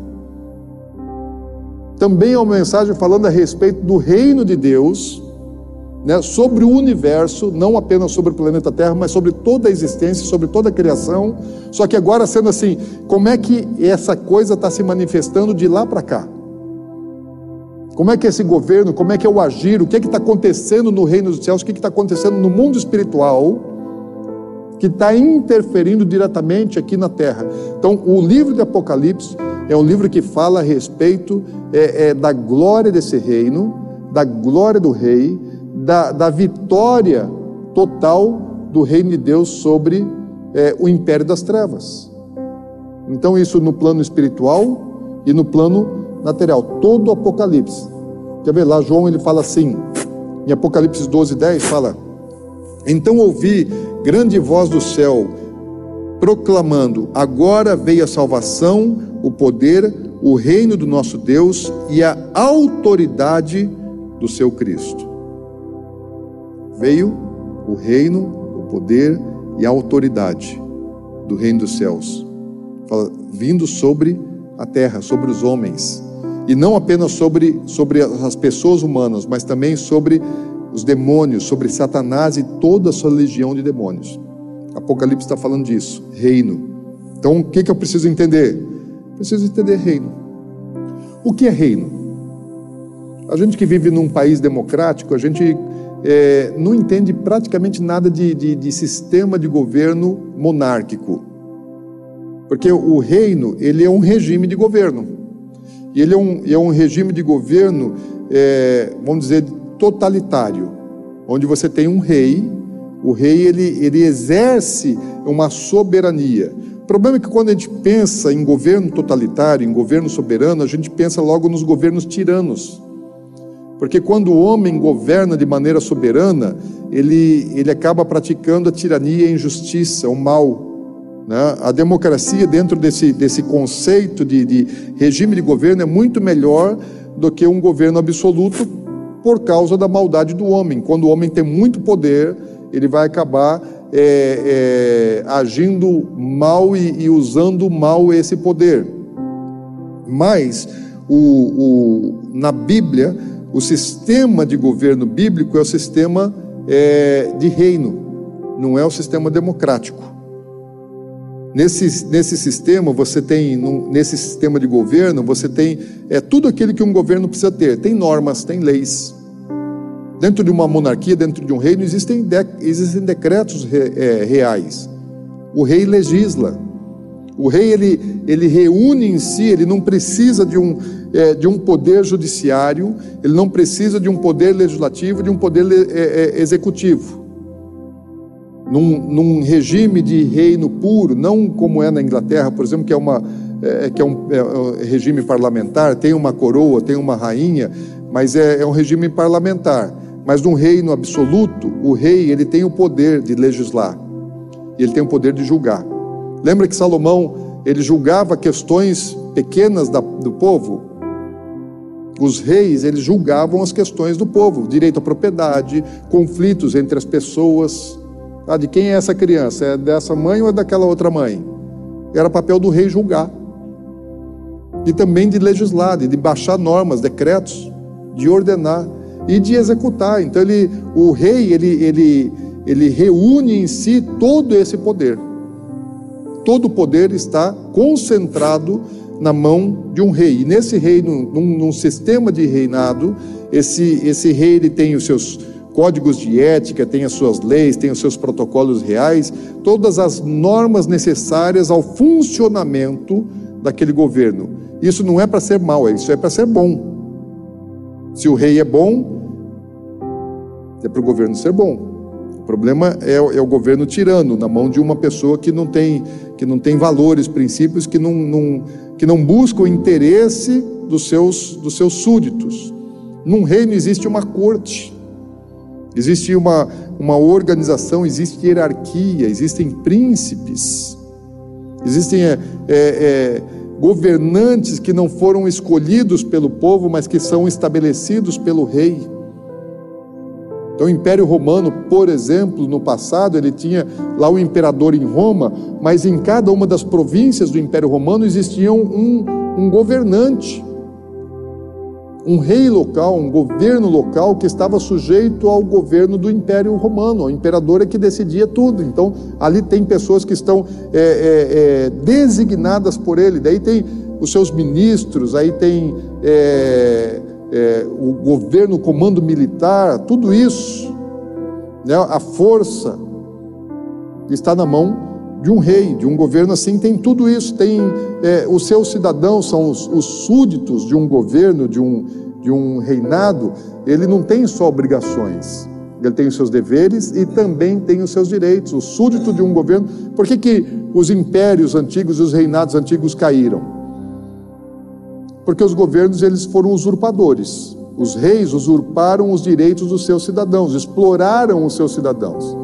também é uma mensagem falando a respeito do reino de Deus, né, sobre o universo, não apenas sobre o planeta Terra, mas sobre toda a existência, sobre toda a criação. Só que agora sendo assim, como é que essa coisa está se manifestando de lá para cá? Como é que esse governo, como é que é o agir, o que é que está acontecendo no reino dos céus, o que é está acontecendo no mundo espiritual, que está interferindo diretamente aqui na terra. Então, o livro de Apocalipse é um livro que fala a respeito é, é, da glória desse reino, da glória do rei, da, da vitória total do reino de Deus sobre é, o império das trevas. Então, isso no plano espiritual e no plano material. Todo o Apocalipse. Quer ver lá, João ele fala assim, em Apocalipse 12, 10, fala: Então ouvi grande voz do céu, proclamando: Agora veio a salvação, o poder, o reino do nosso Deus e a autoridade do seu Cristo. Veio o reino, o poder e a autoridade do reino dos céus, vindo sobre a terra, sobre os homens e não apenas sobre, sobre as pessoas humanas, mas também sobre os demônios, sobre Satanás e toda a sua legião de demônios. Apocalipse está falando disso, reino. Então, o que, que eu preciso entender? Preciso entender reino. O que é reino? A gente que vive num país democrático, a gente é, não entende praticamente nada de, de, de sistema de governo monárquico. Porque o reino, ele é um regime de governo. E ele é um, é um regime de governo, é, vamos dizer, totalitário, onde você tem um rei, o rei ele, ele exerce uma soberania. O problema é que quando a gente pensa em governo totalitário, em governo soberano, a gente pensa logo nos governos tiranos. Porque quando o homem governa de maneira soberana, ele, ele acaba praticando a tirania a injustiça, o mal. Né? A democracia, dentro desse, desse conceito de, de regime de governo, é muito melhor do que um governo absoluto por causa da maldade do homem. Quando o homem tem muito poder, ele vai acabar é, é, agindo mal e, e, usando mal esse poder. Mas o, o, na Bíblia, o sistema de governo bíblico é o sistema é, de reino, não é o sistema democrático. Nesse, nesse sistema, você tem, nesse sistema de governo, você tem é, tudo aquilo que um governo precisa ter. Tem normas, tem leis. Dentro de uma monarquia, dentro de um reino, existem, de, existem decretos re, é, reais. O rei legisla. O rei, ele, ele reúne em si, ele não precisa de um, é, de um poder judiciário, ele não precisa de um poder legislativo, de um poder é, é, executivo num, num, regime de reino puro, não como é na Inglaterra, por exemplo, que é, uma, é, que é, um, é um regime parlamentar, tem uma coroa, tem uma rainha, mas é, é um regime parlamentar. Mas num reino absoluto, o rei ele tem o poder de legislar e ele tem o poder de julgar. Lembra que Salomão ele julgava questões pequenas da, do povo? Os reis eles julgavam as questões do povo, direito à propriedade, conflitos entre as pessoas, ah, de quem é essa criança? É dessa mãe ou é daquela outra mãe? Era papel do rei julgar. E também de legislar, de baixar normas, decretos, de ordenar e de executar. Então ele, o rei, ele, ele, ele reúne em si todo esse poder. Todo o poder está concentrado na mão de um rei. E nesse reino, num, num sistema de reinado, esse, esse rei ele tem os seus códigos de ética, tem as suas leis, tem os seus protocolos reais, todas as normas necessárias ao funcionamento daquele governo. Isso não é para ser mal, isso é para ser bom. Se o rei é bom, é para o governo ser bom. O problema é, é, o governo tirano, na mão de uma pessoa que não tem, que não tem valores, princípios, que não, não, que não busca o interesse dos seus, dos seus súditos. Num reino existe uma corte. Existe uma, uma organização, existe hierarquia, existem príncipes, existem é, é, é, governantes que não foram escolhidos pelo povo, mas que são estabelecidos pelo rei. Então, o Império Romano, por exemplo, no passado, ele tinha lá o imperador em Roma, mas em cada uma das províncias do Império Romano existia um, um governante um rei local, um governo local que estava sujeito ao governo do Império Romano. O imperador é que decidia tudo. Então, ali tem pessoas que estão é, é, é, designadas por ele. Daí tem os seus ministros, aí tem é, é, o governo, o comando militar, tudo isso. Né? A força está na mão de um rei, de um governo assim, tem tudo isso. Tem é, os seus cidadãos, são os, os súditos de um governo, de um, de um reinado. Ele não tem só obrigações, ele tem os seus deveres e também tem os seus direitos. O súdito de um governo. Por que, que os impérios antigos e os reinados antigos caíram? Porque os governos eles foram usurpadores. Os reis usurparam os direitos dos seus cidadãos, exploraram os seus cidadãos.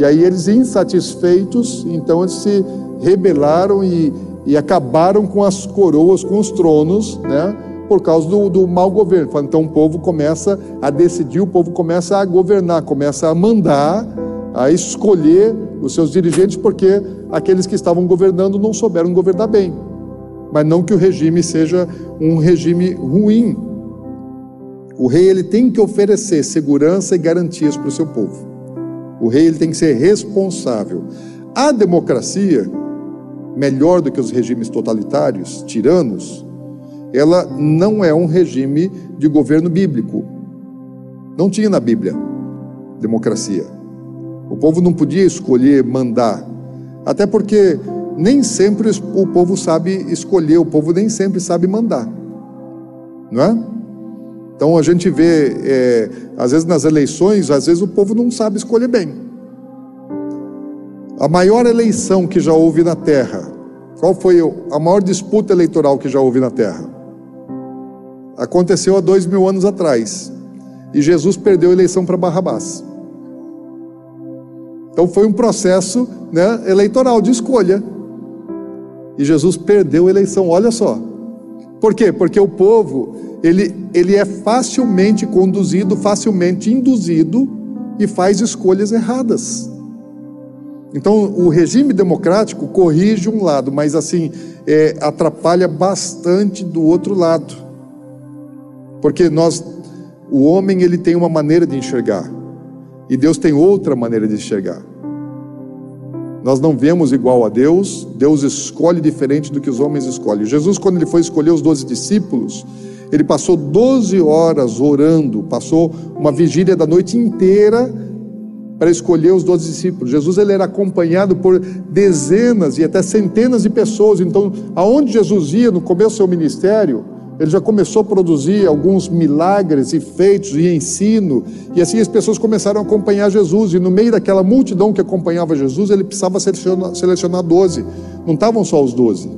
E aí eles, insatisfeitos, então eles se rebelaram e, e acabaram com as coroas, com os tronos, né? Por causa do, do mau governo. Então o povo começa a decidir, o povo começa a governar, começa a mandar, a escolher os seus dirigentes, porque aqueles que estavam governando não souberam governar bem. Mas não que o regime seja um regime ruim. O rei ele tem que oferecer segurança e garantias para o seu povo. O rei ele tem que ser responsável. A democracia, melhor do que os regimes totalitários, tiranos, ela não é um regime de governo bíblico. Não tinha na Bíblia democracia. O povo não podia escolher mandar, até porque nem sempre o povo sabe escolher, o povo nem sempre sabe mandar, não é? Então a gente vê, é, às vezes nas eleições, às vezes o povo não sabe escolher bem. A maior eleição que já houve na Terra, qual foi a maior disputa eleitoral que já houve na Terra? Aconteceu há dois mil anos atrás. E Jesus perdeu a eleição para Barrabás. Então foi um processo né, eleitoral de escolha. E Jesus perdeu a eleição, olha só. Por quê? Porque o povo ele, ele é facilmente conduzido, facilmente induzido e faz escolhas erradas. Então, o regime democrático corrige um lado, mas assim, é, atrapalha bastante do outro lado. Porque nós, o homem, ele tem uma maneira de enxergar, e Deus tem outra maneira de enxergar. Nós não vemos igual a Deus, Deus escolhe diferente do que os homens escolhem. Jesus, quando ele foi escolher os doze discípulos, ele passou 12 horas orando, passou uma vigília da noite inteira para escolher os doze discípulos. Jesus ele era acompanhado por dezenas e até centenas de pessoas. Então, aonde Jesus ia no começo do seu ministério, ele já começou a produzir alguns milagres e feitos e ensino, e assim as pessoas começaram a acompanhar Jesus. E no meio daquela multidão que acompanhava Jesus, ele precisava selecionar, selecionar 12. Não estavam só os doze.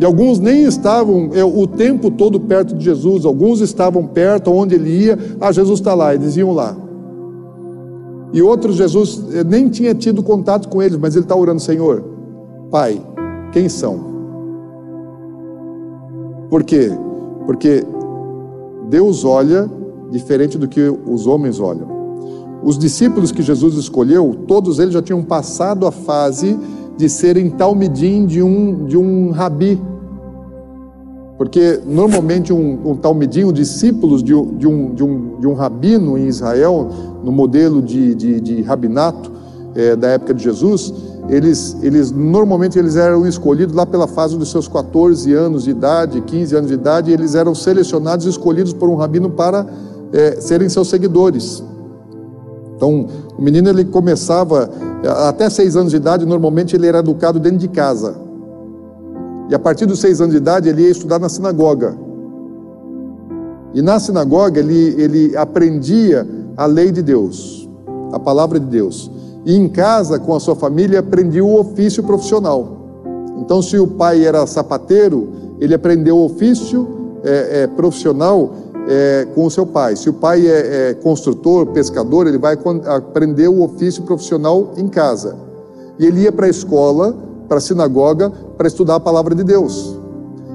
E alguns nem estavam é, o tempo todo perto de Jesus, alguns estavam perto, onde ele ia, ah, Jesus está lá, eles iam lá. E outros, Jesus eh, nem tinha tido contato com eles, mas ele está orando, Senhor, Pai, quem são? Por quê? Porque Deus olha diferente do que os homens olham. Os discípulos que Jesus escolheu, todos eles já tinham passado a fase de serem talmidim de um, de um rabi, porque normalmente um, um talmidim, discípulos de, de, um, de, um, de um rabino em Israel, no modelo de, de, de rabinato é, da época de Jesus, eles, eles normalmente eles eram escolhidos lá pela fase dos seus 14 anos de idade, 15 anos de idade, eles eram selecionados e escolhidos por um rabino para é, serem seus seguidores. Então, o menino ele começava até seis anos de idade, normalmente ele era educado dentro de casa. E a partir dos seis anos de idade, ele ia estudar na sinagoga. E na sinagoga, ele, ele aprendia a lei de Deus, a palavra de Deus. E em casa, com a sua família, aprendia o ofício profissional. Então, se o pai era sapateiro, ele aprendeu o ofício é, é, profissional é, com o seu pai. Se o pai é, é construtor, pescador, ele vai aprender o ofício profissional em casa. E ele ia para a escola para a sinagoga para estudar a palavra de Deus.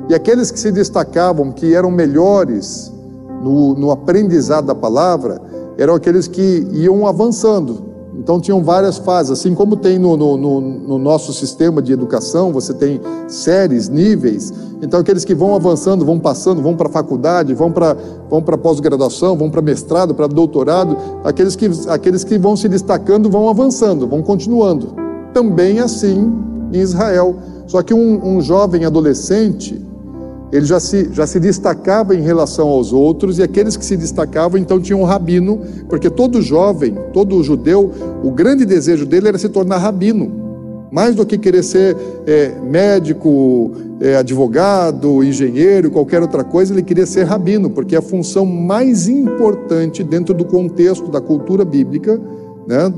E aqueles que se destacavam, que eram melhores no, no aprendizado da palavra, eram aqueles que iam avançando. Então tinham várias fases, assim como tem no, no, no, no, nosso sistema de educação, você tem séries, níveis. Então aqueles que vão avançando, vão passando, vão para a faculdade, vão para vão pós-graduação, vão para mestrado, para doutorado, aqueles que, aqueles que vão se destacando vão avançando, vão continuando. Também assim em Israel. Só que um, um jovem adolescente, ele já se, já se destacava em relação aos outros, e aqueles que se destacavam então tinham um rabino, porque todo jovem, todo judeu, o grande desejo dele era se tornar rabino. Mais do que querer ser é, médico, é, advogado, engenheiro, qualquer outra coisa, ele queria ser rabino, porque a função mais importante dentro do contexto da cultura bíblica, né,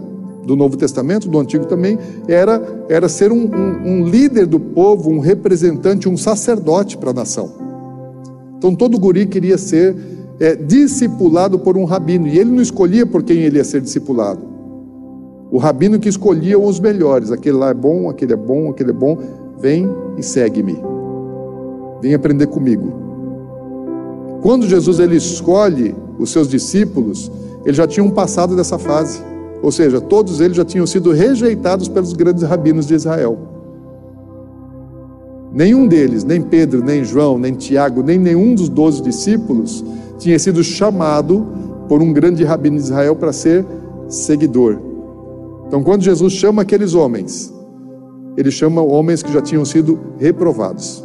do Novo Testamento, do Antigo também, era, era ser um, um, um líder do povo, um representante, um sacerdote para a nação. Então todo guri queria ser é, discipulado por um rabino, e ele não escolhia por quem ele ia ser discipulado. O rabino que escolhia os melhores, aquele lá é bom, aquele é bom, aquele é bom, vem e segue-me. Vem aprender comigo. Quando Jesus ele escolhe os seus discípulos, eles já tinham passado dessa fase. Ou seja, todos eles já tinham sido rejeitados pelos grandes rabinos de Israel. Nenhum deles, nem Pedro, nem João, nem Tiago, nem nenhum dos doze discípulos tinha sido chamado por um grande rabino de Israel para ser seguidor. Então, quando Jesus chama aqueles homens, ele chama homens que já tinham sido reprovados.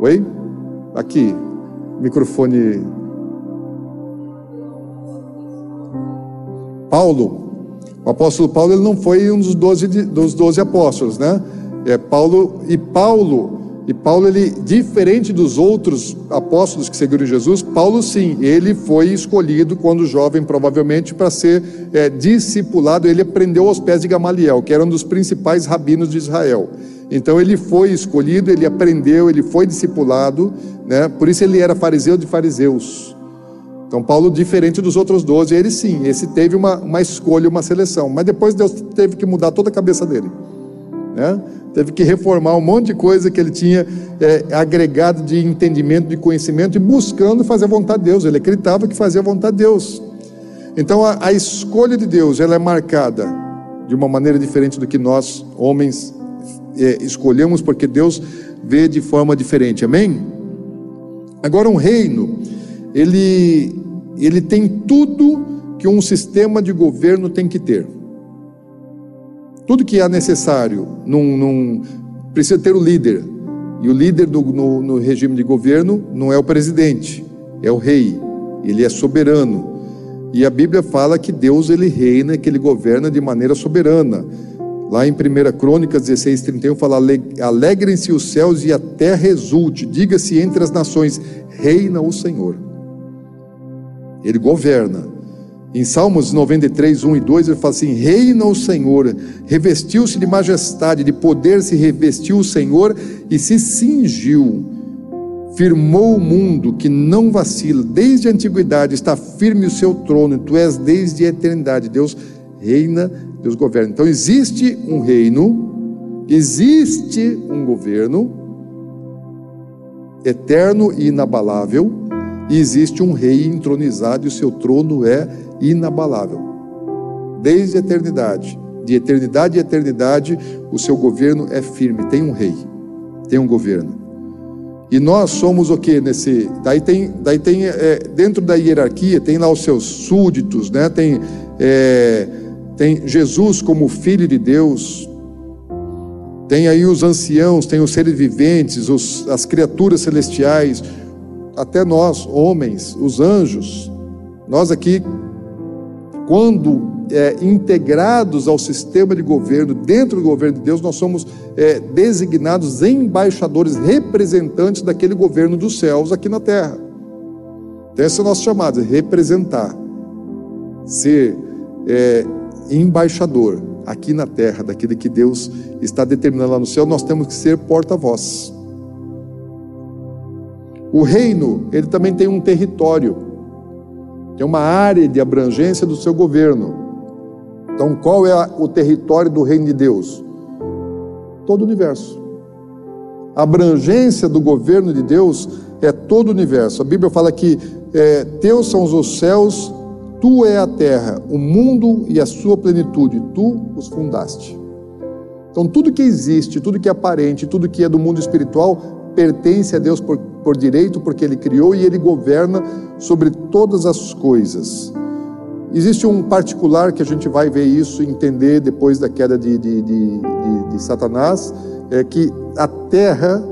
Oi? Aqui, microfone Paulo, o apóstolo Paulo ele não foi um dos doze, dos doze apóstolos, né? É Paulo e Paulo e Paulo ele diferente dos outros apóstolos que seguiram Jesus, Paulo sim, ele foi escolhido quando jovem provavelmente para ser é, discipulado. Ele aprendeu aos pés de Gamaliel, que era um dos principais rabinos de Israel. Então ele foi escolhido, ele aprendeu, ele foi discipulado, né? Por isso ele era fariseu de fariseus. Então, Paulo, diferente dos outros doze, ele sim, esse teve uma, uma escolha, uma seleção, mas depois Deus teve que mudar toda a cabeça dele. Né? Teve que reformar um monte de coisa que ele tinha é, agregado de entendimento, de conhecimento e buscando fazer a vontade de Deus. Ele acreditava que fazia a vontade de Deus. Então, a, a escolha de Deus ela é marcada de uma maneira diferente do que nós, homens, é, escolhemos, porque Deus vê de forma diferente. Amém? Agora, um reino, ele ele tem tudo que um sistema de governo tem que ter. Tudo que é necessário, num, num, precisa ter o líder. E o líder do, no, no regime de governo não é o presidente, é o rei. Ele é soberano. E a Bíblia fala que Deus ele reina, que ele governa de maneira soberana. Lá em 1 Crônicas 16, 31 fala: Alegrem-se os céus e a terra exulte, diga-se entre as nações: reina o Senhor. Ele governa. Em Salmos 93, 1 e 2, ele fala assim: Reina o Senhor, revestiu-se de majestade, de poder se revestiu o Senhor e se cingiu. Firmou o mundo que não vacila, desde a antiguidade está firme o seu trono, tu és desde a eternidade. Deus reina, Deus governa. Então existe um reino, existe um governo eterno e inabalável e existe um rei entronizado e o seu trono é inabalável. Desde a eternidade, de eternidade a eternidade, o seu governo é firme. Tem um rei, tem um governo. E nós somos o que nesse? Daí tem, daí tem é, dentro da hierarquia tem lá os seus súditos, né? Tem é, tem Jesus como filho de Deus. Tem aí os anciãos, tem os seres viventes, os, as criaturas celestiais, até nós, homens, os anjos, nós aqui, quando é, integrados ao sistema de governo, dentro do governo de Deus, nós somos é, designados embaixadores, representantes daquele governo dos céus aqui na terra. Então, esse é o nosso chamado, representar, ser é, embaixador aqui na terra, daquele que Deus está determinando lá no céu, nós temos que ser porta-voz. O reino, ele também tem um território, tem uma área de abrangência do seu governo. Então, qual é o território do reino de Deus? Todo o universo. A abrangência do governo de Deus é todo o universo. A Bíblia fala que é, teus são os céus, tu é a terra, o mundo e a sua plenitude, tu os fundaste. Então, tudo que existe, tudo que é aparente, tudo que é do mundo espiritual, pertence a Deus por, por direito, porque Ele criou e Ele governa sobre todas as coisas. Existe um particular que a gente vai ver isso, entender depois da queda de, de, de, de, Satanás, é que a terra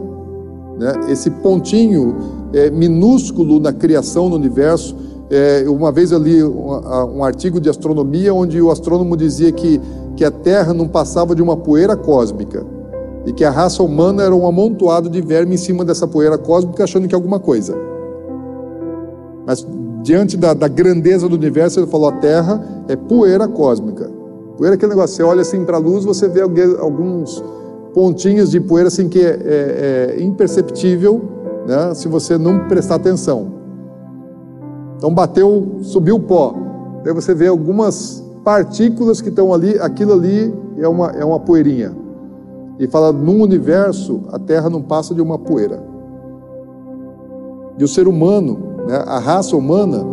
né? esse pontinho é, minúsculo na criação no universo. É, uma vez eu li um, um, artigo de astronomia onde o astrônomo dizia que, que a Terra não passava de uma poeira cósmica e que a raça humana era um amontoado de verme em cima dessa poeira cósmica achando que é alguma coisa. Mas diante da, da grandeza do universo, ele falou: a Terra é poeira cósmica. Poeira é aquele negócio, você olha assim para a luz, você vê alguns pontinhos de poeira assim que é, é, é imperceptível né, se você não prestar atenção. Então bateu, subiu o pó. Daí você vê algumas partículas que estão ali, aquilo ali é uma, é uma poeirinha. E fala, num universo, a Terra não passa de uma poeira. E o ser humano, né, a raça humana,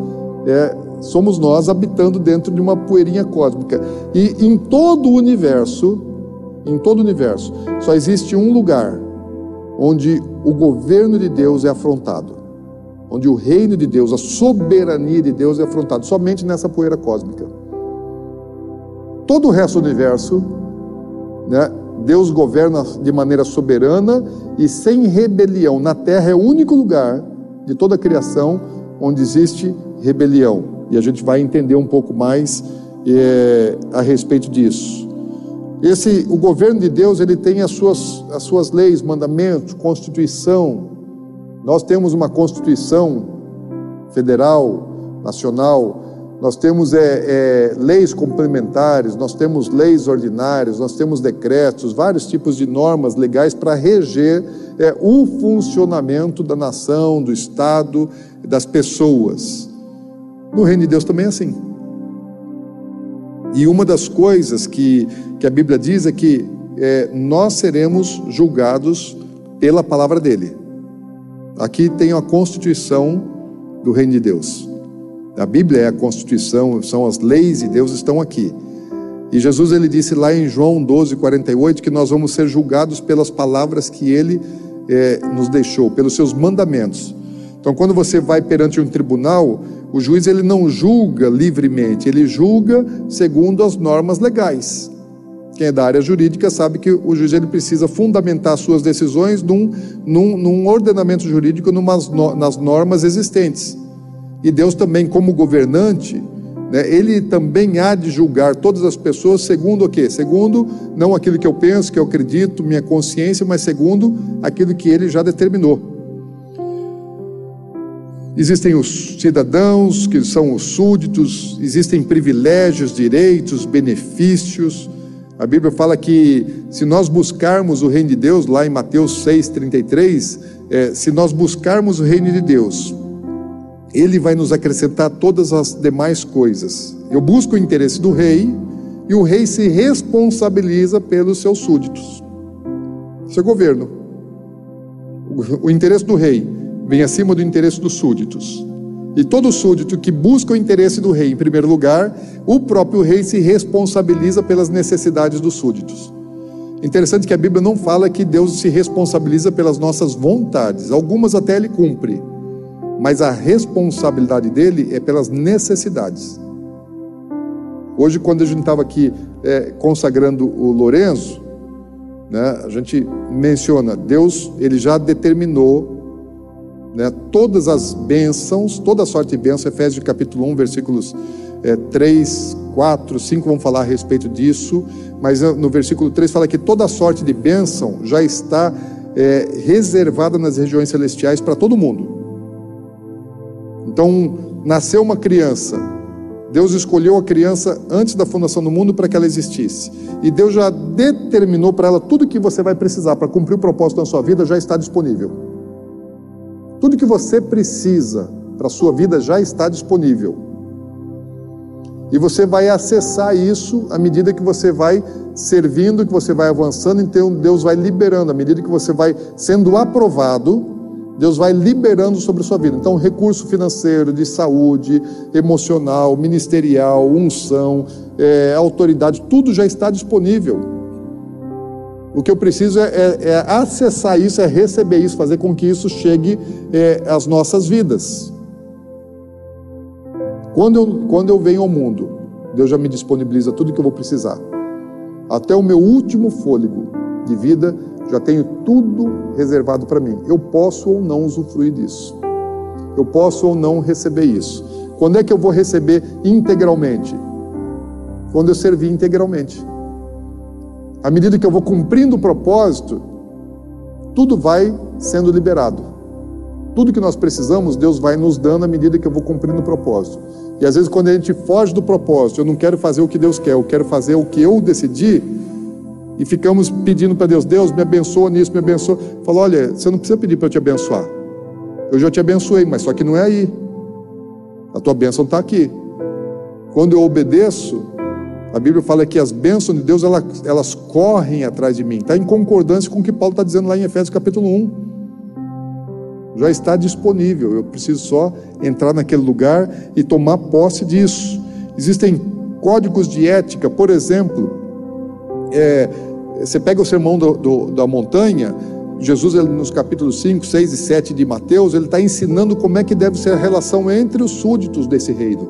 é, somos nós habitando dentro de uma poeirinha cósmica. E em todo o universo, em todo o universo, só existe um lugar onde o governo de Deus é afrontado, onde o reino de Deus, a soberania de Deus é afrontado, somente nessa poeira cósmica. Todo o resto do universo, né, Deus governa de maneira soberana e sem rebelião. Na terra é o único lugar de toda a criação onde existe rebelião. E a gente vai entender um pouco mais é, a respeito disso. Esse, o governo de Deus, ele tem as suas, as suas leis, mandamentos, constituição. Nós temos uma constituição federal, nacional, nós temos é, é, leis complementares, nós temos leis ordinárias, nós temos decretos, vários tipos de normas legais para reger é, o funcionamento da nação, do Estado, das pessoas. No reino de Deus também é assim. E uma das coisas que, que a Bíblia diz é que é, nós seremos julgados pela palavra dele. Aqui tem a constituição do reino de Deus. A Bíblia é a constituição, são as leis de Deus estão aqui. E Jesus ele disse lá em João 12, 48 que nós vamos ser julgados pelas palavras que ele é, nos deixou, pelos seus mandamentos. Então, quando você vai perante um tribunal, o juiz ele não julga livremente, ele julga segundo as normas legais. Quem é da área jurídica sabe que o juiz ele precisa fundamentar suas decisões num, num, num ordenamento jurídico, numas, nas normas existentes. E Deus também, como governante, né, ele também há de julgar todas as pessoas segundo o quê? Segundo não aquilo que eu penso, que eu acredito, minha consciência, mas segundo aquilo que ele já determinou. Existem os cidadãos, que são os súditos, existem privilégios, direitos, benefícios. A Bíblia fala que se nós buscarmos o reino de Deus, lá em Mateus 6,33, é, se nós buscarmos o reino de Deus, Ele vai nos acrescentar todas as demais coisas. Eu busco o interesse do rei e o rei se responsabiliza pelos seus súditos. Seu governo. O interesse do rei vem acima do interesse dos súditos. E todo súdito que busca o interesse do rei em primeiro lugar, o próprio rei se responsabiliza pelas necessidades dos súditos. Interessante que a Bíblia não fala que Deus se responsabiliza pelas nossas vontades, algumas até ele cumpre, mas a responsabilidade dele é pelas necessidades. Hoje, quando a gente estava aqui é, consagrando o Lourenço, né, a gente menciona, Deus ele já determinou né, todas as bênçãos, toda sorte de bênção, Efésios capítulo 1, versículos é, 3, 4, 5 vão falar a respeito disso, mas no versículo 3 fala que toda sorte de bênção já está é, reservada nas regiões celestiais para todo mundo. Então, nasceu uma criança, Deus escolheu a criança antes da fundação do mundo para que ela existisse. E Deus já determinou para ela tudo que você vai precisar para cumprir o propósito da sua vida já está disponível. Tudo que você precisa para a sua vida já está disponível. E você vai acessar isso à medida que você vai servindo, que você vai avançando, então Deus vai liberando, à medida que você vai sendo aprovado, Deus vai liberando sobre a sua vida. Então, recurso financeiro, de saúde, emocional, ministerial, unção, é, autoridade, tudo já está disponível. O que eu preciso é, é, é, acessar isso, é receber isso, fazer com que isso chegue é, às nossas vidas. Quando eu, quando eu venho ao mundo, Deus já me disponibiliza tudo que eu vou precisar. Até o meu último fôlego, de vida, já tenho tudo reservado para mim. Eu posso ou não usufruir disso. Eu posso ou não receber isso. Quando é que eu vou receber integralmente? Quando eu servir integralmente. À medida que eu vou cumprindo o propósito, tudo vai sendo liberado. Tudo que nós precisamos, Deus vai nos dando à medida que eu vou cumprindo o propósito. E às vezes, quando a gente foge do propósito, eu não quero fazer o que Deus quer, eu quero fazer o que eu decidi, e ficamos pedindo para Deus: Deus, me abençoa nisso, me abençoa. Falou: olha, você não precisa pedir para eu te abençoar. Eu já te abençoei, mas só que não é aí. A tua bênção está aqui. Quando eu obedeço, a Bíblia fala que as bênçãos de Deus elas, elas correm atrás de mim. Está em concordância com o que Paulo está dizendo lá em Efésios capítulo 1. Já está disponível. Eu preciso só entrar naquele lugar e tomar posse disso. Existem códigos de ética, por exemplo, é, você pega o sermão do, do, da montanha, Jesus, ele, nos capítulos 5, 6 e 7 de Mateus, ele está ensinando como é que deve ser a relação entre os súditos desse reino,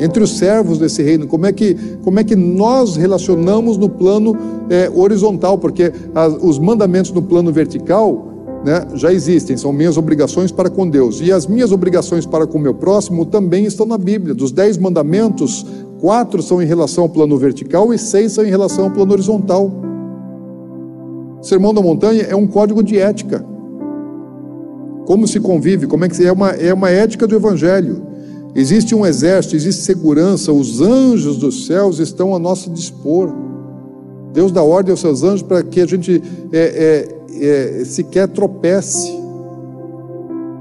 entre os servos desse reino, como é que, como é que nós relacionamos no plano é, horizontal, porque as, os mandamentos no plano vertical né, já existem, são minhas obrigações para com Deus, e as minhas obrigações para com o meu próximo também estão na Bíblia. Dos dez mandamentos, quatro são em relação ao plano vertical e seis são em relação ao plano horizontal. O Sermão da Montanha é um código de ética. Como se convive, como é que é uma, é uma ética do Evangelho. Existe um exército, existe segurança, os anjos dos céus estão a nosso dispor. Deus dá ordem aos seus anjos para que a gente é, é, é, sequer tropece.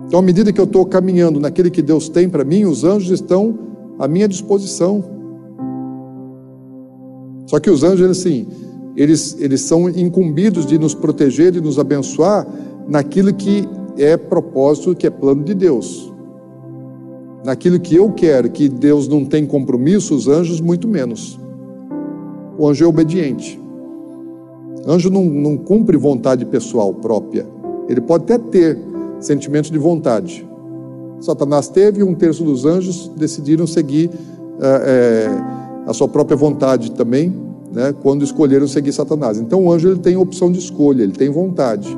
Então, à medida que eu estou caminhando naquele que Deus tem para mim, os anjos estão à minha disposição. Só que os anjos, assim, eles, eles são incumbidos de nos proteger, de nos abençoar naquilo que é propósito, que é plano de Deus. Naquilo que eu quero, que Deus não tem compromisso, os anjos muito menos. O anjo é obediente. Anjo não, não cumpre vontade pessoal própria. Ele pode até ter sentimentos de vontade. Satanás teve, um terço dos anjos decidiram seguir é, é, a sua própria vontade também, né, quando escolheram seguir Satanás. Então o anjo ele tem opção de escolha, ele tem vontade.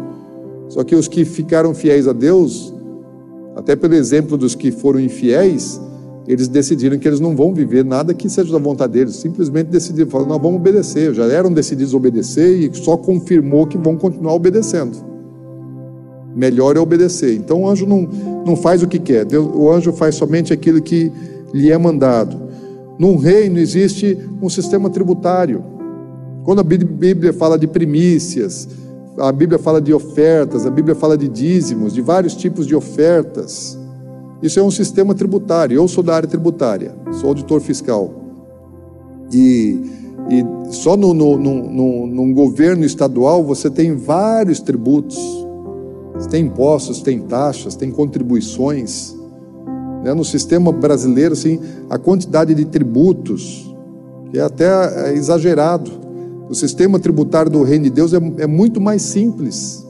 Só que os que ficaram fiéis a Deus, até pelo exemplo dos que foram infiéis, eles decidiram que eles não vão viver nada que seja da vontade deles, simplesmente decidiram, falaram, nós vamos obedecer, já eram decididos a obedecer e só confirmou que vão continuar obedecendo. Melhor é obedecer. Então o anjo não, não faz o que quer, Deus, o anjo faz somente aquilo que lhe é mandado. Num reino existe um sistema tributário. Quando a Bíblia fala de primícias, a Bíblia fala de ofertas, a Bíblia fala de dízimos, de vários tipos de ofertas. Isso é um sistema tributário. Eu sou da área tributária, sou auditor fiscal. E, e só no, no, no, no, governo estadual você tem vários tributos. Você tem impostos, tem taxas, tem contribuições. Né? No sistema brasileiro, assim, a quantidade de tributos é até é exagerado. O sistema tributário do Reino de Deus é, é muito mais simples,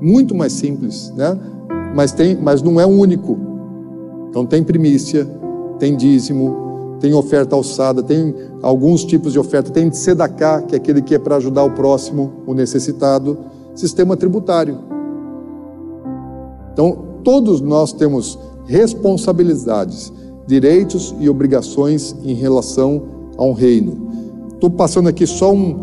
muito mais simples, né? Mas tem, mas não é único. Então tem primícia, tem dízimo, tem oferta alçada, tem alguns tipos de oferta, tem sedacá, que é aquele que é para ajudar o próximo, o necessitado, sistema tributário. Então todos nós temos responsabilidades, direitos e obrigações em relação a um reino. Estou passando aqui só um,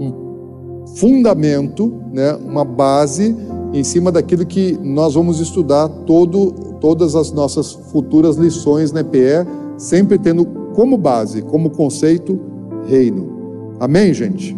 um fundamento, né, uma base em cima daquilo que nós vamos estudar todo, todas as nossas futuras lições na EPE, sempre tendo como base, como conceito, reino. Amém, gente?